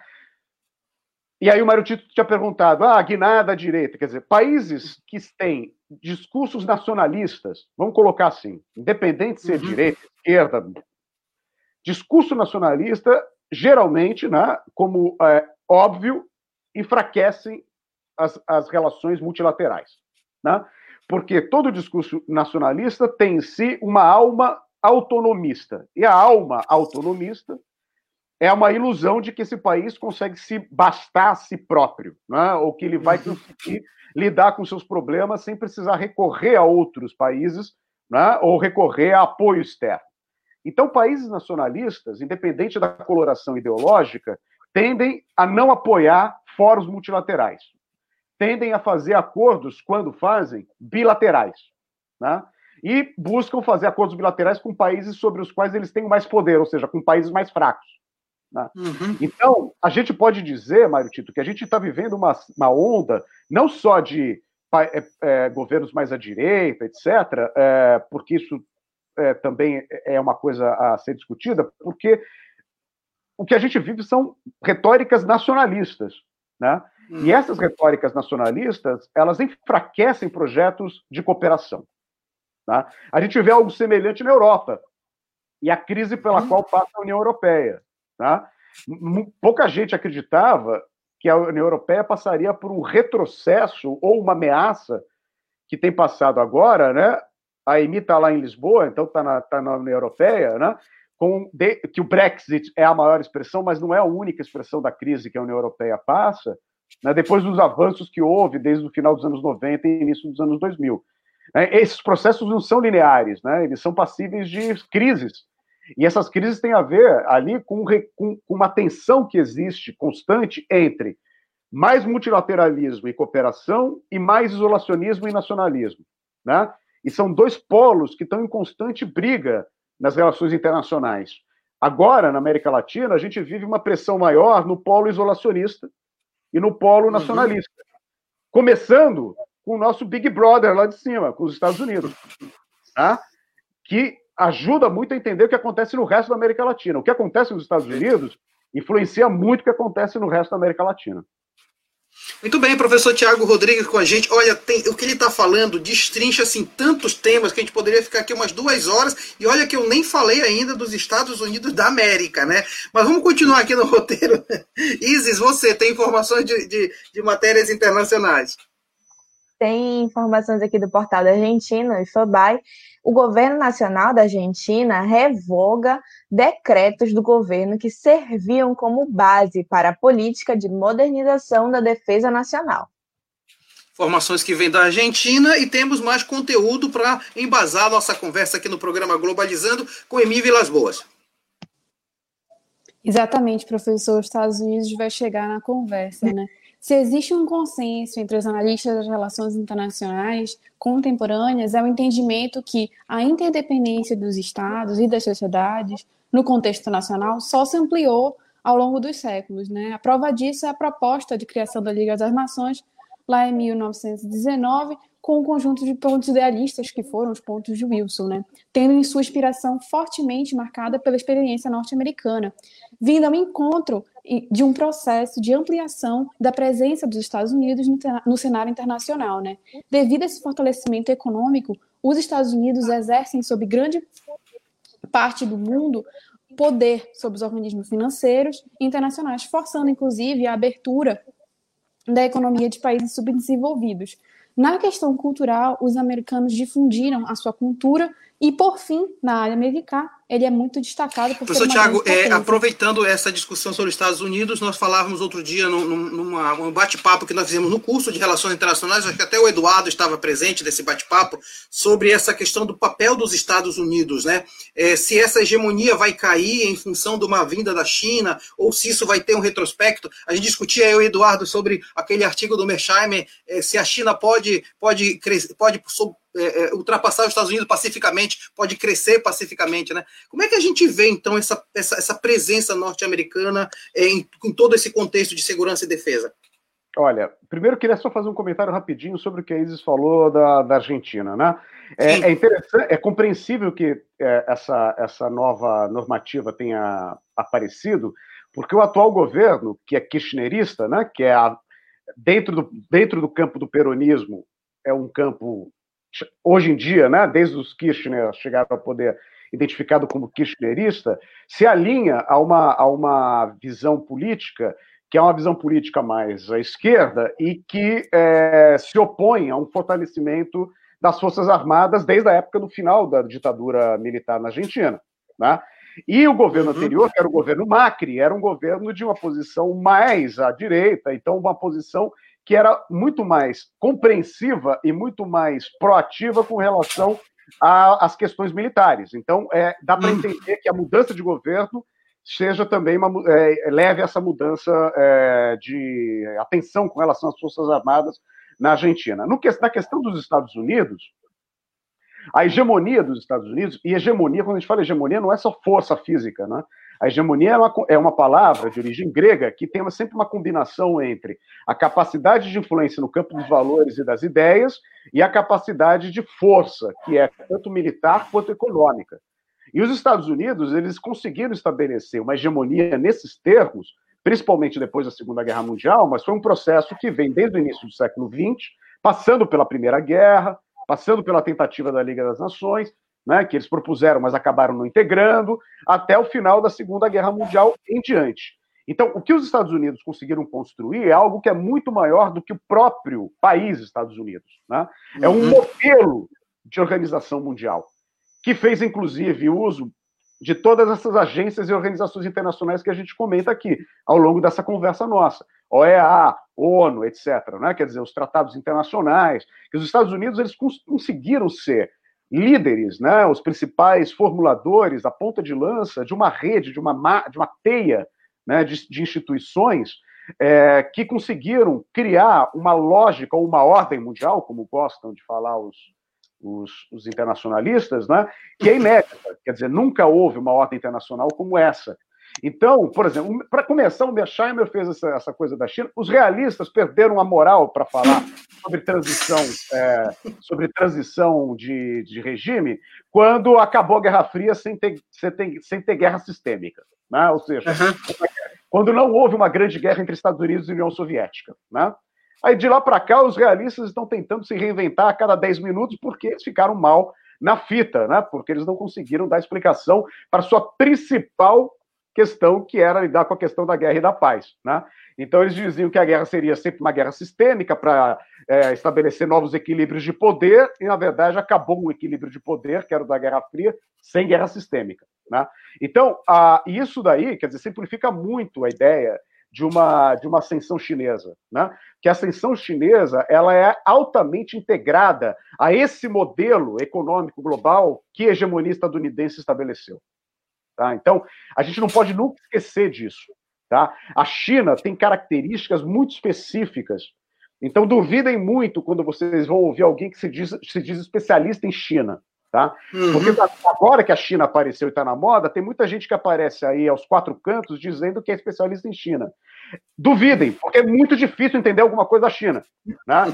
E aí o Mário Tito tinha perguntado, ah, guinada à direita, quer dizer, países que têm discursos nacionalistas, vamos colocar assim, independente de ser uhum. direita, esquerda, Discurso nacionalista, geralmente, né, como é, óbvio, enfraquecem as, as relações multilaterais. Né? Porque todo discurso nacionalista tem em si uma alma autonomista. E a alma autonomista é uma ilusão de que esse país consegue se bastar a si próprio, né? ou que ele vai uhum. conseguir lidar com seus problemas sem precisar recorrer a outros países né? ou recorrer a apoio externo. Então, países nacionalistas, independente da coloração ideológica, tendem a não apoiar fóruns multilaterais. Tendem a fazer acordos, quando fazem, bilaterais. Né? E buscam fazer acordos bilaterais com países sobre os quais eles têm mais poder, ou seja, com países mais fracos. Né? Uhum. Então, a gente pode dizer, Mário Tito, que a gente está vivendo uma, uma onda não só de é, é, governos mais à direita, etc., é, porque isso é, também é uma coisa a ser discutida, porque o que a gente vive são retóricas nacionalistas, né? Hum. E essas retóricas nacionalistas, elas enfraquecem projetos de cooperação. Tá? A gente vê algo semelhante na Europa e a crise pela hum. qual passa a União Europeia. Tá? Pouca gente acreditava que a União Europeia passaria por um retrocesso ou uma ameaça que tem passado agora, né, a EMI está lá em Lisboa, então está na, tá na União Europeia, né? Com de, que o Brexit é a maior expressão, mas não é a única expressão da crise que a União Europeia passa, né? depois dos avanços que houve desde o final dos anos 90 e início dos anos 2000. Né? Esses processos não são lineares, né? eles são passíveis de crises. E essas crises têm a ver ali com, com, com uma tensão que existe constante entre mais multilateralismo e cooperação e mais isolacionismo e nacionalismo. Né? E são dois polos que estão em constante briga nas relações internacionais. Agora, na América Latina, a gente vive uma pressão maior no polo isolacionista e no polo uhum. nacionalista. Uhum. Começando com o nosso Big Brother lá de cima, com os Estados Unidos. Tá? Que ajuda muito a entender o que acontece no resto da América Latina. O que acontece nos Estados Unidos influencia muito o que acontece no resto da América Latina. Muito bem, professor Tiago Rodrigues com a gente. Olha, tem, o que ele está falando destrincha assim, tantos temas que a gente poderia ficar aqui umas duas horas. E olha que eu nem falei ainda dos Estados Unidos da América, né? Mas vamos continuar aqui no roteiro. Isis, você tem informações de, de, de matérias internacionais? Tem informações aqui do portal da Argentina, o IFABAI, o governo nacional da Argentina revoga decretos do governo que serviam como base para a política de modernização da defesa nacional. Informações que vêm da Argentina e temos mais conteúdo para embasar nossa conversa aqui no programa Globalizando com Emi Vilas Boas. Exatamente, professor. Os Estados Unidos vai chegar na conversa, né? Se existe um consenso entre os analistas das relações internacionais contemporâneas, é o entendimento que a interdependência dos estados e das sociedades no contexto nacional só se ampliou ao longo dos séculos. Né? A prova disso é a proposta de criação da Liga das Nações, lá em 1919, com um conjunto de pontos idealistas que foram os pontos de Wilson, né? tendo em sua inspiração fortemente marcada pela experiência norte-americana, vindo ao encontro de um processo de ampliação da presença dos Estados Unidos no cenário internacional. Né? Devido a esse fortalecimento econômico, os Estados Unidos exercem sobre grande parte do mundo poder sobre os organismos financeiros internacionais, forçando inclusive a abertura da economia de países subdesenvolvidos. Na questão cultural, os americanos difundiram a sua cultura e, por fim, na área militar, ele é muito destacado por Professor Tiago, é, aproveitando essa discussão sobre os Estados Unidos, nós falávamos outro dia num, num bate-papo que nós fizemos no curso de Relações Internacionais, acho que até o Eduardo estava presente nesse bate-papo, sobre essa questão do papel dos Estados Unidos, né? É, se essa hegemonia vai cair em função de uma vinda da China, ou se isso vai ter um retrospecto. A gente discutia, eu e o Eduardo, sobre aquele artigo do Mersheimer, é, se a China pode, pode, pode, pode é, é, ultrapassar os Estados Unidos pacificamente, pode crescer pacificamente, né? Como é que a gente vê, então, essa, essa, essa presença norte-americana em, em todo esse contexto de segurança e defesa? Olha, primeiro queria só fazer um comentário rapidinho sobre o que a Isis falou da, da Argentina, né? É, é, interessante, é compreensível que é, essa, essa nova normativa tenha aparecido, porque o atual governo, que é kirchnerista, né, que é a, dentro, do, dentro do campo do peronismo, é um campo, hoje em dia, né, desde os Kirchner chegaram ao poder, identificado como kirchnerista, se alinha a uma, a uma visão política que é uma visão política mais à esquerda e que é, se opõe a um fortalecimento das Forças Armadas desde a época do final da ditadura militar na Argentina. Né? E o governo uhum. anterior, que era o governo Macri, era um governo de uma posição mais à direita, então uma posição que era muito mais compreensiva e muito mais proativa com relação às questões militares. Então, é, dá para uhum. entender que a mudança de governo seja também uma, é, leve essa mudança é, de atenção com relação às Forças Armadas na Argentina. No que, na questão dos Estados Unidos, a hegemonia dos Estados Unidos, e hegemonia, quando a gente fala hegemonia, não é só força física, né? A hegemonia é uma, é uma palavra de origem grega que tem uma, sempre uma combinação entre a capacidade de influência no campo dos valores e das ideias e a capacidade de força, que é tanto militar quanto econômica. E os Estados Unidos, eles conseguiram estabelecer uma hegemonia nesses termos, principalmente depois da Segunda Guerra Mundial, mas foi um processo que vem desde o início do século XX, passando pela Primeira Guerra, passando pela tentativa da Liga das Nações, né, que eles propuseram, mas acabaram não integrando, até o final da Segunda Guerra Mundial em diante. Então, o que os Estados Unidos conseguiram construir é algo que é muito maior do que o próprio país Estados Unidos. Né? É um uhum. modelo de organização mundial que fez, inclusive, uso de todas essas agências e organizações internacionais que a gente comenta aqui ao longo dessa conversa nossa. OEA, ONU, etc. Né? Quer dizer, os tratados internacionais. Que os Estados Unidos eles conseguiram ser líderes, né? os principais formuladores, a ponta de lança de uma rede, de uma, de uma teia né? de, de instituições é, que conseguiram criar uma lógica ou uma ordem mundial, como gostam de falar os, os, os, internacionalistas, né, que é inédita. Quer dizer, nunca houve uma ordem internacional como essa. Então, por exemplo, para começar, o Mersheimer fez essa, essa, coisa da China. Os realistas perderam a moral para falar sobre transição, é, sobre transição de, de, regime quando acabou a Guerra Fria sem ter, sem ter, sem ter guerra sistêmica. Né? Ou seja, uhum. quando não houve uma grande guerra entre Estados Unidos e União Soviética. Né? Aí de lá para cá, os realistas estão tentando se reinventar a cada 10 minutos porque eles ficaram mal na fita, né? Porque eles não conseguiram dar explicação para sua principal questão, que era lidar com a questão da guerra e da paz, né? Então eles diziam que a guerra seria sempre uma guerra sistêmica para é, estabelecer novos equilíbrios de poder e na verdade acabou um equilíbrio de poder que era o da Guerra Fria sem guerra sistêmica, né? Então a, isso daí, quer dizer, simplifica muito a ideia de uma, de uma ascensão chinesa, né? Que a ascensão chinesa ela é altamente integrada a esse modelo econômico global que a hegemonia estadunidense estabeleceu. Tá? Então, a gente não pode nunca esquecer disso. Tá? A China tem características muito específicas. Então, duvidem muito quando vocês vão ouvir alguém que se diz, se diz especialista em China. Tá? Uhum. Porque agora que a China apareceu e está na moda, tem muita gente que aparece aí aos quatro cantos dizendo que é especialista em China. Duvidem, porque é muito difícil entender alguma coisa da China. Né?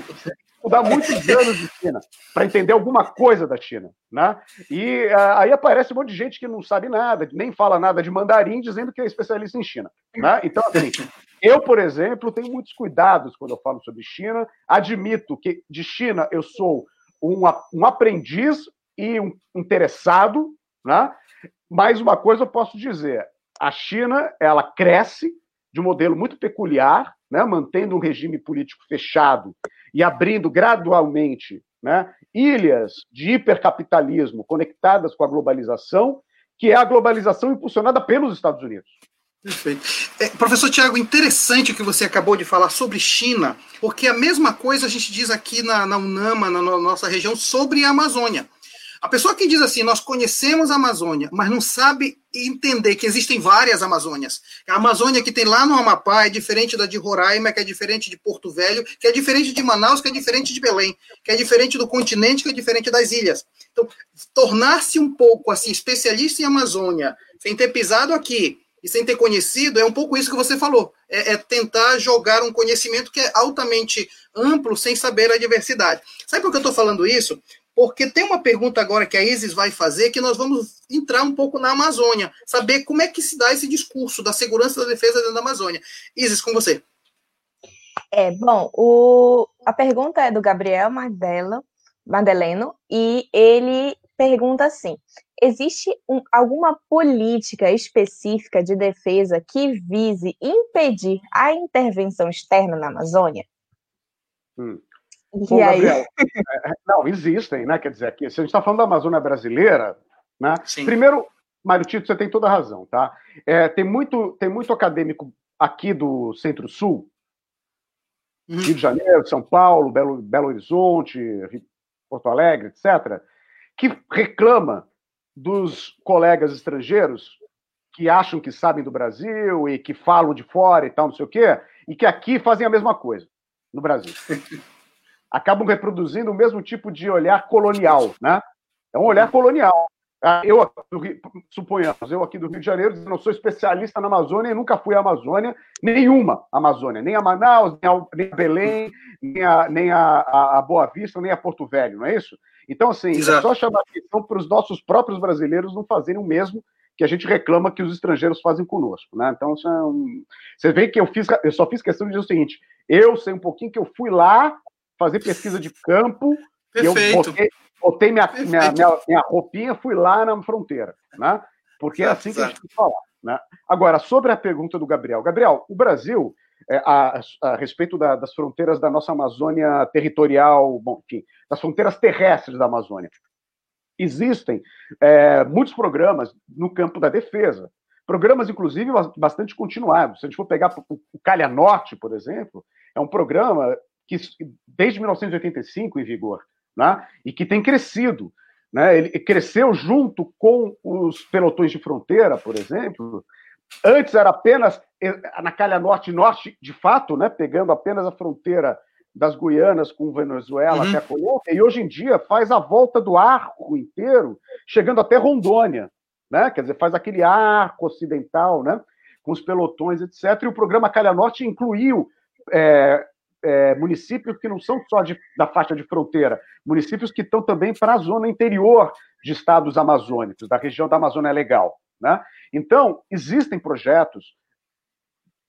Estudar muitos anos de China para entender alguma coisa da China. Né? E uh, aí aparece um monte de gente que não sabe nada, nem fala nada de mandarim, dizendo que é especialista em China. Né? Então, assim, eu, por exemplo, tenho muitos cuidados quando eu falo sobre China. Admito que de China eu sou um, um aprendiz e um interessado, né? Mais uma coisa eu posso dizer: a China ela cresce de um modelo muito peculiar, né? mantendo um regime político fechado e abrindo gradualmente né? ilhas de hipercapitalismo conectadas com a globalização, que é a globalização impulsionada pelos Estados Unidos. Perfeito. É, professor Tiago, interessante o que você acabou de falar sobre China, porque a mesma coisa a gente diz aqui na, na UNAMA, na nossa região, sobre a Amazônia. A pessoa que diz assim, nós conhecemos a Amazônia, mas não sabe entender que existem várias Amazônias. A Amazônia que tem lá no Amapá é diferente da de Roraima, que é diferente de Porto Velho, que é diferente de Manaus, que é diferente de Belém, que é diferente do continente, que é diferente das ilhas. Então, tornar-se um pouco assim especialista em Amazônia, sem ter pisado aqui e sem ter conhecido, é um pouco isso que você falou. É, é tentar jogar um conhecimento que é altamente amplo sem saber a diversidade. Sabe por que eu estou falando isso? Porque tem uma pergunta agora que a Isis vai fazer que nós vamos entrar um pouco na Amazônia, saber como é que se dá esse discurso da segurança e da defesa dentro da Amazônia. Isis, com você. É, bom, o, a pergunta é do Gabriel Mandela, Mandeleno, e ele pergunta assim: existe um, alguma política específica de defesa que vise impedir a intervenção externa na Amazônia? Hum. E aí? Gabriel, é, é, não, existem, né? Quer dizer, aqui, se a gente está falando da Amazônia brasileira, né? Sim. Primeiro, Mário Tito, você tem toda a razão, tá? É, tem, muito, tem muito acadêmico aqui do Centro-Sul, uhum. Rio de Janeiro, São Paulo, Belo, Belo Horizonte, Porto Alegre, etc., que reclama dos colegas estrangeiros que acham que sabem do Brasil e que falam de fora e tal, não sei o quê, e que aqui fazem a mesma coisa no Brasil. acabam reproduzindo o mesmo tipo de olhar colonial, né? É um olhar colonial. Ah, eu, suponhamos, eu aqui do Rio de Janeiro, não sou especialista na Amazônia e nunca fui à Amazônia, nenhuma Amazônia, nem a Manaus, nem a, nem a Belém, nem, a, nem a, a, Boa Vista, nem a Porto Velho, não é isso? Então, assim, Exato. é só chamar atenção para os nossos próprios brasileiros não fazerem o mesmo que a gente reclama que os estrangeiros fazem conosco, né? Então, é um... você vê que eu, fiz, eu só fiz questão de dizer o seguinte, eu sei um pouquinho que eu fui lá fazer pesquisa de campo. Perfeito. Eu botei, botei minha, minha, minha, minha, roupinha, fui lá na fronteira, né? Porque é assim que a gente tem que falar. Né? Agora, sobre a pergunta do Gabriel. Gabriel, o Brasil, é, a, a, respeito da, das fronteiras da nossa Amazônia territorial, bom, enfim, das fronteiras terrestres da Amazônia, existem é, muitos programas no campo da defesa. Programas, inclusive, bastante continuados. Se a gente for pegar o Calha Norte, por exemplo, é um programa que desde 1985 em vigor, né? e que tem crescido. Né? Ele cresceu junto com os pelotões de fronteira, por exemplo. Antes era apenas eh, na calha norte-norte, de fato, né? pegando apenas a fronteira das Guianas com Venezuela uhum. até a Colômbia, e hoje em dia faz a volta do arco inteiro, chegando até Rondônia, né? Quer dizer, faz aquele arco ocidental, né? Com os pelotões, etc. E o programa Calha Norte incluiu é, é, municípios que não são só de, da faixa de fronteira, municípios que estão também para a zona interior de estados amazônicos, da região da Amazônia Legal. Né? Então, existem projetos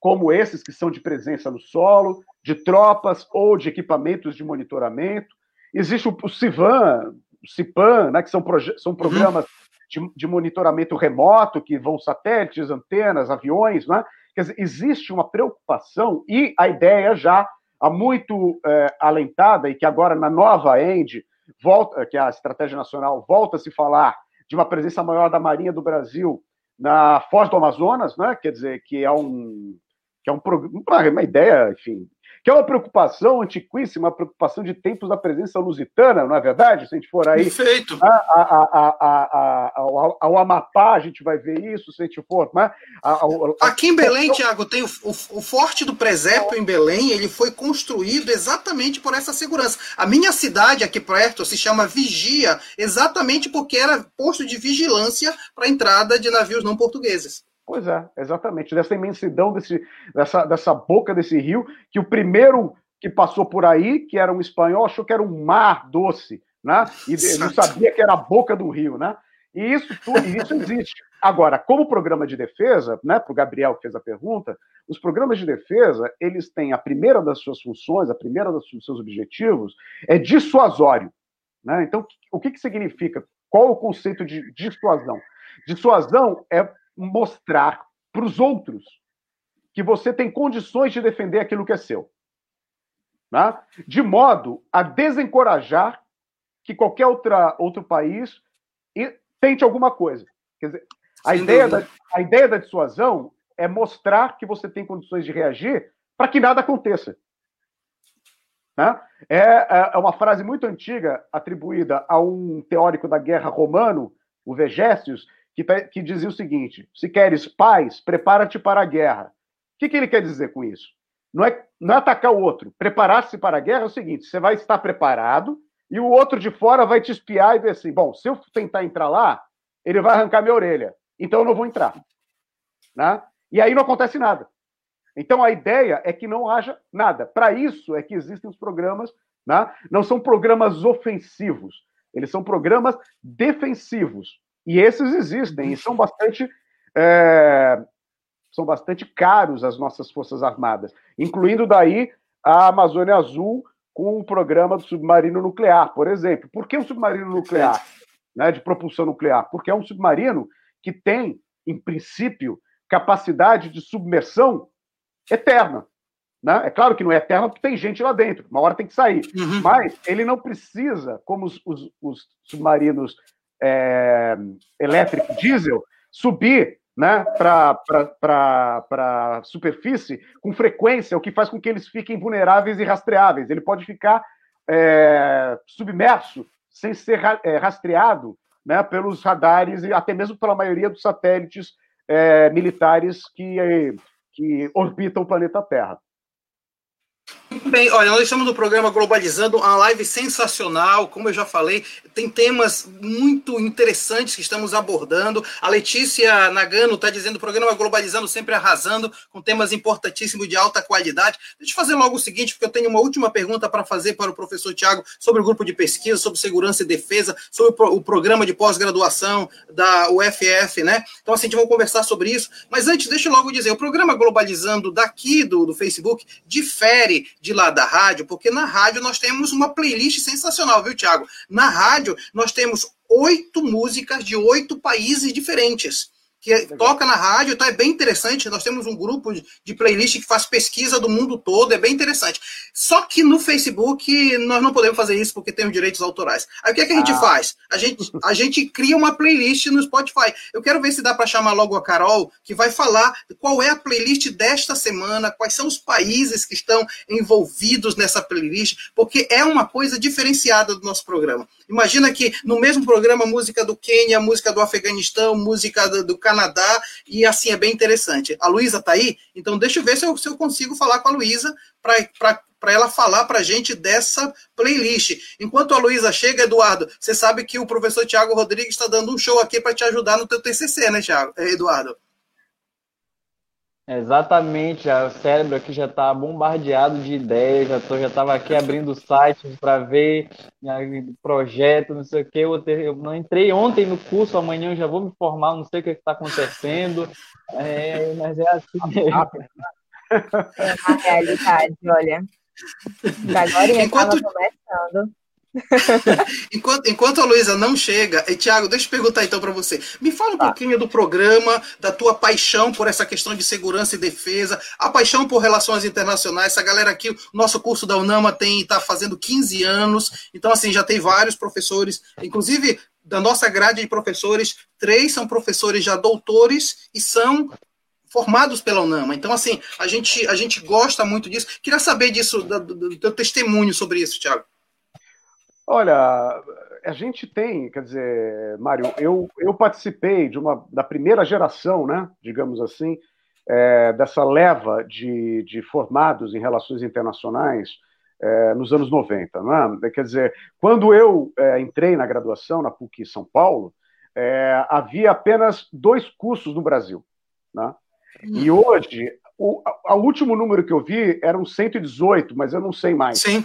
como esses que são de presença no solo, de tropas ou de equipamentos de monitoramento. Existe o, o CIVAN, o CIPAN, né, que são, são programas de, de, monitoramento remoto, que vão satélites, antenas, aviões. Né? Quer dizer, existe uma preocupação e a ideia já muito é, alentada e que agora na nova END, volta, que é a Estratégia Nacional, volta a se falar de uma presença maior da Marinha do Brasil na Foz do Amazonas, né? quer dizer, que é um que é um uma ideia, enfim, que é uma preocupação antiquíssima, uma preocupação de tempos da presença lusitana, não é verdade? Se a gente for aí Perfeito. A, a, a, ao, ao, Amapá, a gente vai ver isso, se a gente for. Né? Aqui em Belém, Tiago, tem o, o, o, Forte do Presépio em Belém, ele foi construído exatamente por essa segurança. A minha cidade aqui perto se chama Vigia, exatamente porque era posto de vigilância para a entrada de navios não portugueses. Pois é, exatamente. Dessa imensidão, desse, dessa, dessa boca desse rio, que o primeiro que passou por aí, que era um espanhol, achou que era um mar doce, né? E não sabia que era a boca do rio, né? E isso tudo, isso existe. Agora, como programa de defesa, né, para o Gabriel que fez a pergunta, os programas de defesa, eles têm a primeira das suas funções, a primeira dos seus objetivos é dissuasório. Né? Então, o que, que significa? Qual o conceito de dissuasão? Dissuasão é mostrar para os outros que você tem condições de defender aquilo que é seu. Né? De modo a desencorajar que qualquer outra, outro país tente alguma coisa. Quer dizer, a ideia, da, a ideia da dissuasão é mostrar que você tem condições de reagir para que nada aconteça. Né? É, é, é uma frase muito antiga, atribuída a um teórico da guerra romano, o Vegécios, que, que dizia o seguinte: se queres paz, prepara-te para a guerra. O que, que ele quer dizer com isso? Não é, não é atacar o outro. Preparar-se para a guerra é o seguinte: você vai estar preparado e o outro de fora vai te espiar e ver assim: bom, se eu tentar entrar lá, ele vai arrancar minha orelha. Então eu não vou entrar. Né? E aí não acontece nada. Então a ideia é que não haja nada. Para isso é que existem os programas, né? não são programas ofensivos, eles são programas defensivos. E esses existem e são bastante é, são bastante caros às nossas forças armadas, incluindo daí a Amazônia Azul com o programa do submarino nuclear, por exemplo. Por que um submarino nuclear, né, de propulsão nuclear? Porque é um submarino que tem, em princípio, capacidade de submersão eterna. Né? É claro que não é eterna porque tem gente lá dentro, uma hora tem que sair. Uhum. Mas ele não precisa, como os, os, os submarinos é, elétrico diesel, subir né, para a superfície com frequência, o que faz com que eles fiquem vulneráveis e rastreáveis. Ele pode ficar é, submerso sem ser é, rastreado né, pelos radares e até mesmo pela maioria dos satélites é, militares que, que orbitam o planeta Terra. Bem, olha, nós estamos no programa Globalizando, uma live sensacional, como eu já falei, tem temas muito interessantes que estamos abordando. A Letícia Nagano está dizendo o programa Globalizando sempre arrasando, com temas importantíssimos de alta qualidade. Deixa eu fazer logo o seguinte, porque eu tenho uma última pergunta para fazer para o professor Tiago sobre o grupo de pesquisa, sobre segurança e defesa, sobre o programa de pós-graduação da UFF, né? Então, assim, a gente vai conversar sobre isso. Mas antes, deixa eu logo dizer, o programa Globalizando daqui do, do Facebook difere de lá da rádio, porque na rádio nós temos uma playlist sensacional, viu, Tiago? Na rádio nós temos oito músicas de oito países diferentes que Legal. toca na rádio, tá? É bem interessante. Nós temos um grupo de playlist que faz pesquisa do mundo todo, é bem interessante. Só que no Facebook nós não podemos fazer isso porque temos direitos autorais. Aí o que, é que a gente ah. faz? A gente, a gente cria uma playlist no Spotify. Eu quero ver se dá para chamar logo a Carol, que vai falar qual é a playlist desta semana, quais são os países que estão envolvidos nessa playlist, porque é uma coisa diferenciada do nosso programa. Imagina que no mesmo programa, música do Quênia, música do Afeganistão, música do, do Canadá, e assim é bem interessante. A Luísa está aí? Então deixa eu ver se eu, se eu consigo falar com a Luísa para ela falar para a gente dessa playlist. Enquanto a Luísa chega, Eduardo, você sabe que o professor Tiago Rodrigues está dando um show aqui para te ajudar no teu TCC, né, Thiago, Eduardo? Exatamente, o cérebro aqui já está bombardeado de ideias, já tô, já estava aqui abrindo sites para ver né, projeto, não sei o que. Eu, eu, não entrei ontem no curso, amanhã eu já vou me formar, não sei o que está acontecendo, é, mas é assim mesmo. É uma realidade, olha. Agora eu estava começando. enquanto, enquanto a Luísa não chega, e Tiago, deixa eu perguntar então para você. Me fala um tá. pouquinho do programa, da tua paixão por essa questão de segurança e defesa, a paixão por relações internacionais. Essa galera aqui, o nosso curso da UNAMA tem está fazendo 15 anos, então assim, já tem vários professores, inclusive da nossa grade de professores, três são professores já doutores e são formados pela UNAMA. Então, assim, a gente, a gente gosta muito disso. Queria saber disso, do, do teu testemunho sobre isso, Tiago. Olha, a gente tem, quer dizer, Mário, eu, eu participei de uma da primeira geração, né, digamos assim, é, dessa leva de, de formados em relações internacionais é, nos anos 90. Né? Quer dizer, quando eu é, entrei na graduação na PUC São Paulo, é, havia apenas dois cursos no Brasil. Né? E hum. hoje, o a, último número que eu vi eram 118, mas eu não sei mais. Sim.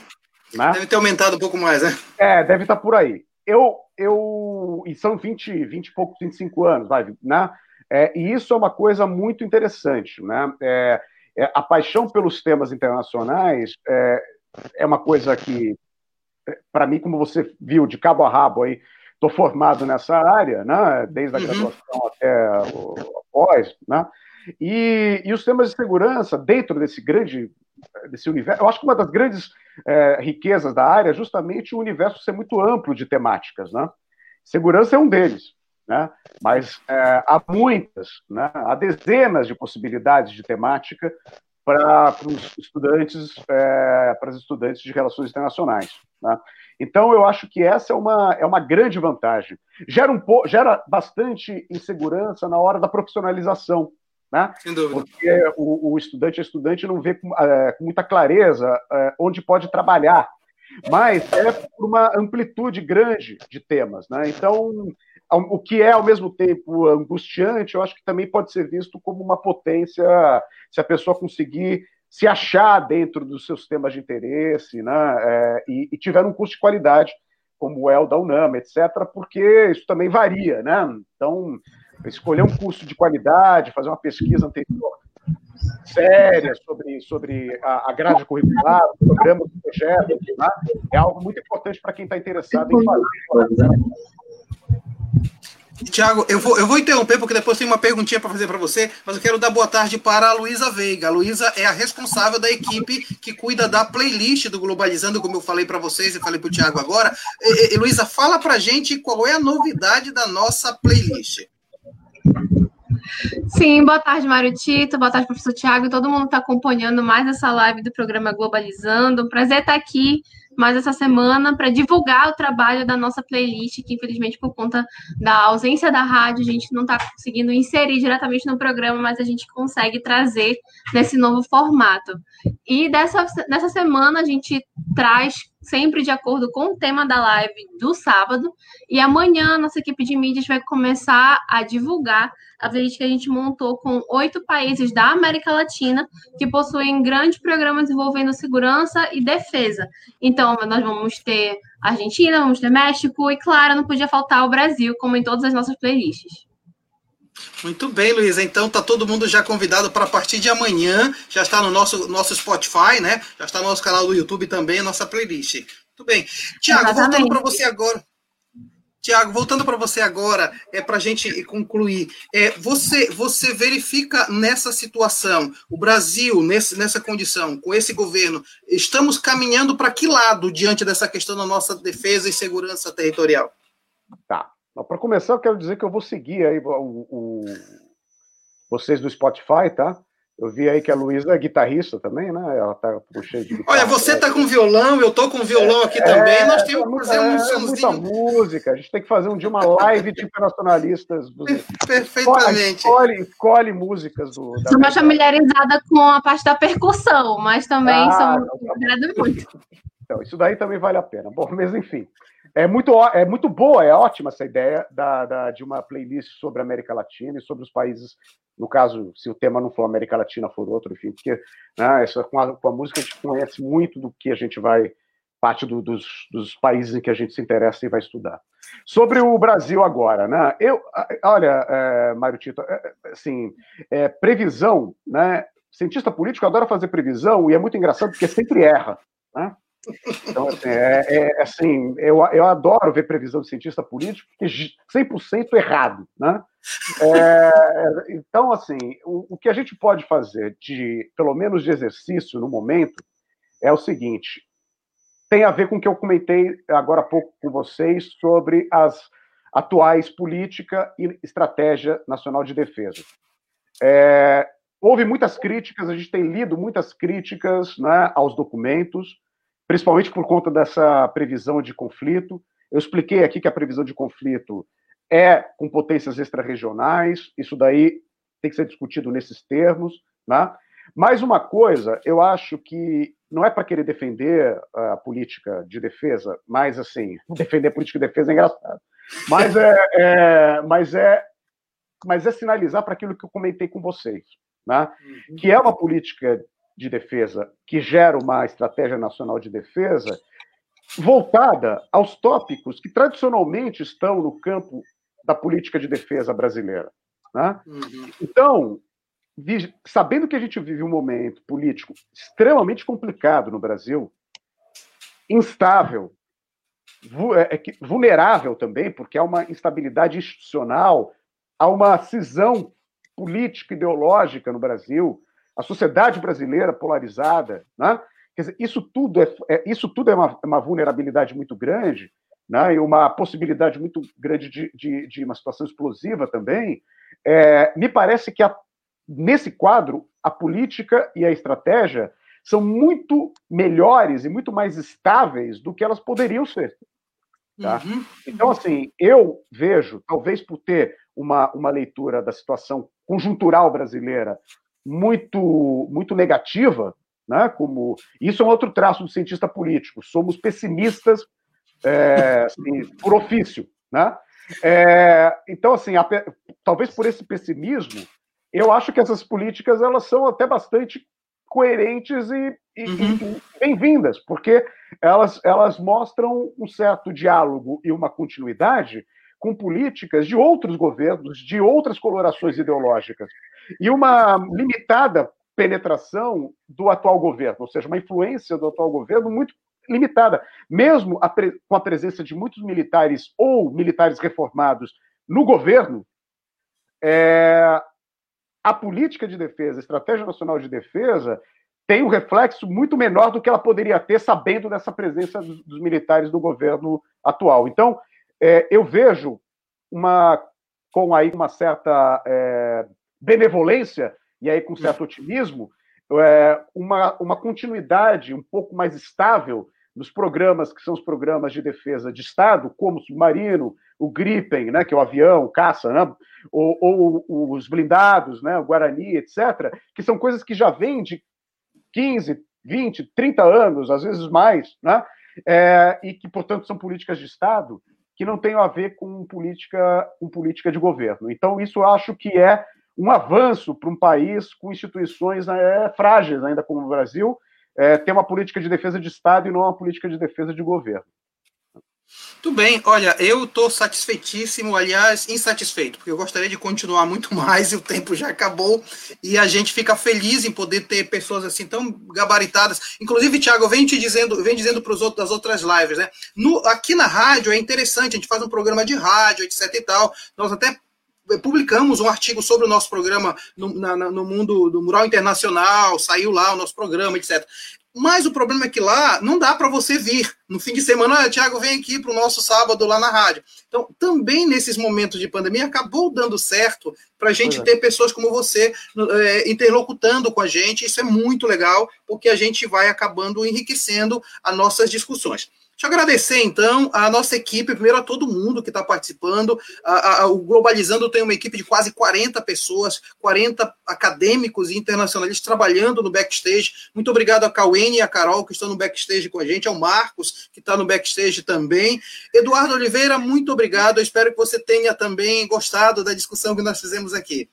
Né? Deve ter aumentado um pouco mais, né? É, deve estar por aí. Eu, eu, e são 20, 20 e poucos, 25 anos, vai, né? É, e isso é uma coisa muito interessante, né? É, é, a paixão pelos temas internacionais é, é uma coisa que, para mim, como você viu, de cabo a rabo aí, estou formado nessa área, né? Desde a uhum. graduação até o pós, né? E, e os temas de segurança dentro desse grande desse universo, eu acho que uma das grandes é, riquezas da área é justamente o universo ser muito amplo de temáticas, né? Segurança é um deles, né? Mas é, há muitas, né? Há dezenas de possibilidades de temática para os estudantes, é, para os estudantes de relações internacionais. Né? Então, eu acho que essa é uma, é uma grande vantagem. Gera, um, gera bastante insegurança na hora da profissionalização. Né? Porque o, o, estudante, a estudante não vê com, é, com muita clareza é, onde pode trabalhar, mas é por uma amplitude grande de temas. Né? Então, o que é ao mesmo tempo angustiante, eu acho que também pode ser visto como uma potência se a pessoa conseguir se achar dentro dos seus temas de interesse, né, é, e, e, tiver um curso de qualidade, como é o da UNAM, etc., porque isso também varia, né? Então, escolher um curso de qualidade, fazer uma pesquisa anterior séria sobre, sobre a, a grade curricular, o programa do projeto, né? é algo muito importante para quem está interessado em fazer. Tiago, eu vou, eu vou interromper porque depois tem uma perguntinha para fazer para você, mas eu quero dar boa tarde para a Luísa Veiga. A Luísa é a responsável da equipe que cuida da playlist do Globalizando, como eu falei para vocês e falei para o Tiago agora. E, e, Luísa, fala para gente qual é a novidade da nossa playlist. Sim, boa tarde, Mário Tito, boa tarde, professor Tiago, todo mundo está acompanhando mais essa live do programa Globalizando. Prazer estar aqui mais essa semana para divulgar o trabalho da nossa playlist, que infelizmente por conta da ausência da rádio, a gente não está conseguindo inserir diretamente no programa, mas a gente consegue trazer nesse novo formato. E dessa, nessa semana a gente traz sempre de acordo com o tema da live do sábado. E amanhã nossa equipe de mídias vai começar a divulgar a playlist que a gente montou com oito países da América Latina que possuem grandes programas envolvendo segurança e defesa. Então, nós vamos ter Argentina, vamos ter México e, claro, não podia faltar o Brasil, como em todas as nossas playlists. Muito bem, Luísa. Então tá todo mundo já convidado para a partir de amanhã. Já está no nosso, nosso Spotify, né? Já está no nosso canal do YouTube também, a nossa playlist. Muito bem. Tiago, voltando para você agora. Tiago, voltando para você agora, é para a gente concluir. É, você, você verifica nessa situação, o Brasil, nesse, nessa condição, com esse governo, estamos caminhando para que lado diante dessa questão da nossa defesa e segurança territorial? Tá. Para começar, eu quero dizer que eu vou seguir aí o, o, vocês do Spotify, tá? Eu vi aí que a Luísa é guitarrista também, né? Ela tá cheia de guitarra. Olha, você tá com violão, eu tô com violão aqui é, também. Nós temos que fazer um é, Muita música. A gente tem que fazer um dia uma live de internacionalistas. Perfeitamente. Escolhe, escolhe músicas do. Sou mais familiarizada com a parte da percussão, mas também ah, sou tá muito. Então, isso daí também vale a pena. Bom, mas enfim. É muito, é muito boa, é ótima essa ideia da, da, de uma playlist sobre a América Latina e sobre os países, no caso, se o tema não for América Latina, for outro, enfim, porque né, essa, com, a, com a música a gente conhece muito do que a gente vai, parte do, dos, dos países em que a gente se interessa e vai estudar. Sobre o Brasil agora, né? Eu, olha, é, Mário Tito, é, assim, é, previsão, né? Cientista político adora fazer previsão e é muito engraçado porque sempre erra, né? Então, assim, é, é, assim eu, eu adoro ver previsão de cientista político, porque 100% errado. Né? É, então, assim, o, o que a gente pode fazer, de pelo menos de exercício no momento, é o seguinte: tem a ver com o que eu comentei agora há pouco com vocês sobre as atuais política e estratégia nacional de defesa. É, houve muitas críticas, a gente tem lido muitas críticas né, aos documentos, principalmente por conta dessa previsão de conflito. Eu expliquei aqui que a previsão de conflito é com potências extra-regionais, isso daí tem que ser discutido nesses termos. Né? Mais uma coisa, eu acho que não é para querer defender a política de defesa, mas assim, defender a política de defesa é engraçado. Mas é, é mas é, mas é sinalizar para aquilo que eu comentei com vocês, né? Uhum. que é uma política de defesa que gera uma estratégia nacional de defesa voltada aos tópicos que tradicionalmente estão no campo da política de defesa brasileira. Né? Uhum. Então, sabendo que a gente vive um momento político extremamente complicado no Brasil, instável, é, é vulnerável também, porque há uma instabilidade institucional, há uma cisão política ideológica no Brasil, a sociedade brasileira polarizada, né? Quer dizer, isso tudo é, é isso tudo é uma, uma, vulnerabilidade muito grande, né? E uma possibilidade muito grande de, de, de uma situação explosiva também. É, me parece que a nesse quadro, a política e a estratégia são muito melhores e muito mais estáveis do que elas poderiam ser. Tá? Uhum. Então, assim, eu vejo, talvez por ter uma, uma leitura da situação conjuntural brasileira muito, muito negativa, né? Como isso é um outro traço do cientista político. Somos pessimistas é, assim, por ofício, né? É, então, assim, a, talvez por esse pessimismo eu acho que essas políticas elas são até bastante coerentes e, e, uhum. e bem-vindas, porque elas, elas mostram um certo diálogo e uma continuidade com políticas de outros governos, de outras colorações ideológicas, e uma limitada penetração do atual governo, ou seja, uma influência do atual governo muito limitada, mesmo a com a presença de muitos militares ou militares reformados no governo, é, a política de defesa, a estratégia nacional de defesa, tem um reflexo muito menor do que ela poderia ter sabendo dessa presença dos, dos militares do governo atual. Então, é, eu vejo uma com aí uma certa é, benevolência e aí com certo otimismo é, uma, uma continuidade um pouco mais estável nos programas que são os programas de defesa de Estado, como o submarino, o Gripen, né, que é o avião, o caça, né, ou, ou, os blindados, né, o Guarani, etc., que são coisas que já vêm de 15, 20, 30 anos, às vezes mais, né, é, e que, portanto, são políticas de Estado que não têm a ver com política, com política de governo. Então, isso eu acho que é um avanço para um país com instituições é, frágeis, ainda como o Brasil, é, ter uma política de defesa de Estado e não uma política de defesa de governo. Tudo bem, olha, eu estou satisfeitíssimo, aliás, insatisfeito, porque eu gostaria de continuar muito mais e o tempo já acabou, e a gente fica feliz em poder ter pessoas assim tão gabaritadas. Inclusive, Thiago, venho te dizendo, venho dizendo para os outros das outras lives, né? No, aqui na rádio é interessante, a gente faz um programa de rádio, etc e tal. Nós até publicamos um artigo sobre o nosso programa no, na, no mundo do mural internacional, saiu lá o nosso programa, etc. Mas o problema é que lá não dá para você vir. No fim de semana, ah, Tiago, vem aqui para o nosso sábado lá na rádio. Então, também nesses momentos de pandemia, acabou dando certo para a gente é. ter pessoas como você é, interlocutando com a gente. Isso é muito legal, porque a gente vai acabando enriquecendo as nossas discussões. Deixa eu agradecer, então, a nossa equipe, primeiro a todo mundo que está participando. A, a, o Globalizando tem uma equipe de quase 40 pessoas, 40 acadêmicos e internacionalistas trabalhando no backstage. Muito obrigado a Cauene e a Carol, que estão no backstage com a gente, ao Marcos, que está no backstage também. Eduardo Oliveira, muito obrigado. Eu espero que você tenha também gostado da discussão que nós fizemos aqui.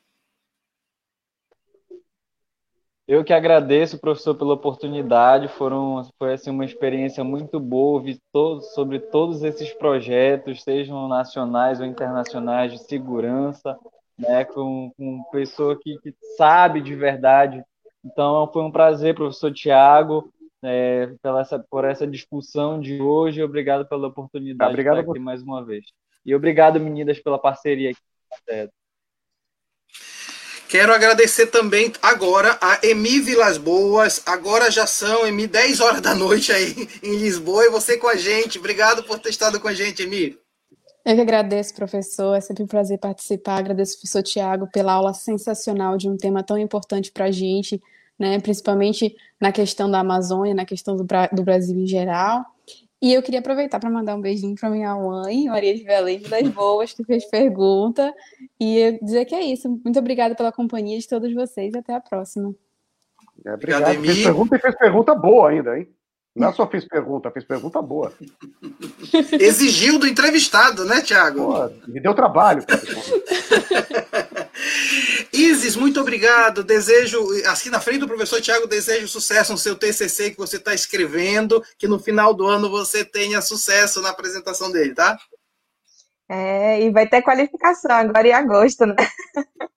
Eu que agradeço, professor, pela oportunidade. Foram, foi assim, uma experiência muito boa ouvir todos, sobre todos esses projetos, sejam nacionais ou internacionais, de segurança, né, com, com pessoa que, que sabe de verdade. Então, foi um prazer, professor Tiago, é, pela essa, por essa discussão de hoje. Obrigado pela oportunidade obrigado de estar aqui mais uma vez. E obrigado, meninas, pela parceria aqui. Quero agradecer também agora a Emi Vilas Boas. Agora já são, Emi, 10 horas da noite aí em Lisboa e você com a gente. Obrigado por ter estado com a gente, Emi. Eu que agradeço, professor. É sempre um prazer participar. Agradeço ao professor Tiago pela aula sensacional de um tema tão importante para a gente, né? principalmente na questão da Amazônia, na questão do, do Brasil em geral. E eu queria aproveitar para mandar um beijinho para minha mãe, Maria de Belém das Boas, que fez pergunta. E dizer que é isso. Muito obrigada pela companhia de todos vocês. Até a próxima. É, obrigado. obrigado fez pergunta e fez pergunta boa ainda, hein? Não só fez pergunta, fez pergunta boa. Exigiu do entrevistado, né, Tiago? Me deu trabalho. Isis, muito obrigado. Desejo, assim na frente do professor Tiago, desejo sucesso no seu TCC que você está escrevendo, que no final do ano você tenha sucesso na apresentação dele, tá? É, e vai ter qualificação agora em agosto, né?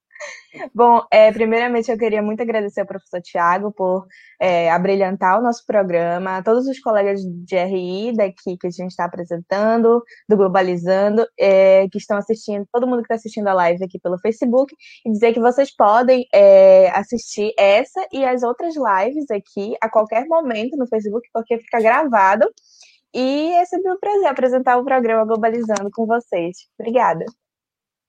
Bom, é, primeiramente eu queria muito agradecer ao professor Tiago por é, abrilhantar o nosso programa, todos os colegas de RI daqui que a gente está apresentando, do Globalizando, é, que estão assistindo, todo mundo que está assistindo a live aqui pelo Facebook, e dizer que vocês podem é, assistir essa e as outras lives aqui a qualquer momento no Facebook, porque fica gravado. E é sempre um prazer apresentar o programa Globalizando com vocês. Obrigada.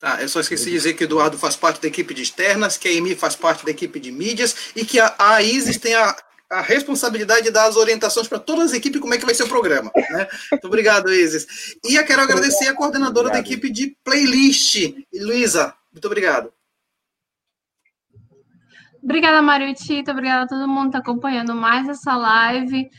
Tá, eu só esqueci de dizer que o Eduardo faz parte da equipe de externas, que a Emi faz parte da equipe de mídias e que a, a Isis tem a, a responsabilidade de dar as orientações para todas as equipes como é que vai ser o programa. Né? Muito obrigado, Isis. E eu quero agradecer a coordenadora obrigado. da equipe de playlist, Luísa. Muito obrigado. Obrigada, Mário Tito. Obrigada a todo mundo que está acompanhando mais essa live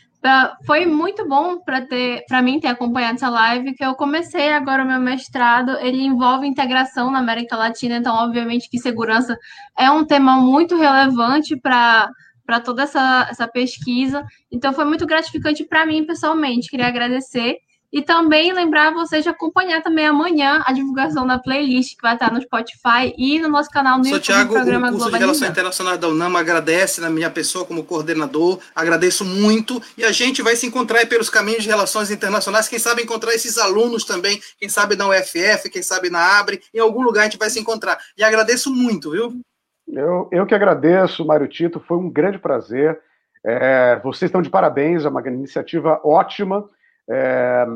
foi muito bom para ter para mim ter acompanhado essa live que eu comecei agora o meu mestrado ele envolve integração na América Latina então obviamente que segurança é um tema muito relevante para para toda essa, essa pesquisa. Então foi muito gratificante para mim pessoalmente. Queria agradecer e também lembrar vocês de acompanhar também amanhã a divulgação da playlist que vai estar no Spotify e no nosso canal no YouTube. Tiago, programa o curso de Relações Internacionais da UNAM agradece na minha pessoa como coordenador, agradeço muito e a gente vai se encontrar pelos caminhos de relações internacionais, quem sabe encontrar esses alunos também, quem sabe na UFF, quem sabe na Abre, em algum lugar a gente vai se encontrar. E agradeço muito, viu? Eu, eu que agradeço, Mário Tito, foi um grande prazer. É, vocês estão de parabéns, é uma iniciativa ótima. É,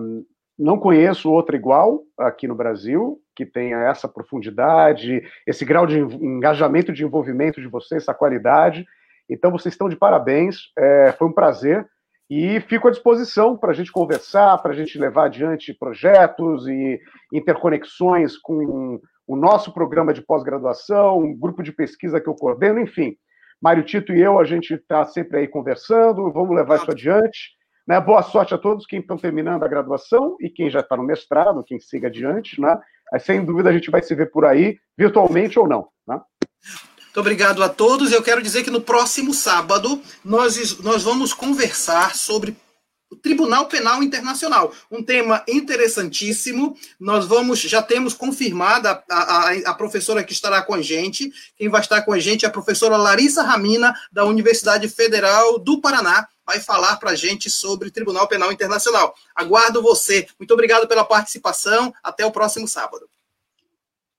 não conheço outra igual aqui no Brasil, que tenha essa profundidade, esse grau de engajamento, de envolvimento de vocês, essa qualidade. Então, vocês estão de parabéns, é, foi um prazer. E fico à disposição para a gente conversar, para a gente levar adiante projetos e interconexões com o nosso programa de pós-graduação, um grupo de pesquisa que eu coordeno, enfim. Mário Tito e eu, a gente está sempre aí conversando, vamos levar isso adiante. Né? Boa sorte a todos quem estão terminando a graduação e quem já está no mestrado, quem siga adiante. Né? Sem dúvida, a gente vai se ver por aí, virtualmente ou não. Né? Muito obrigado a todos. Eu quero dizer que no próximo sábado nós, nós vamos conversar sobre o Tribunal Penal Internacional, um tema interessantíssimo. Nós vamos, já temos confirmada a, a, a, professora que estará com a gente. Quem vai estar com a gente é a professora Larissa Ramina, da Universidade Federal do Paraná vai falar para a gente sobre Tribunal Penal Internacional. Aguardo você. Muito obrigado pela participação. Até o próximo sábado.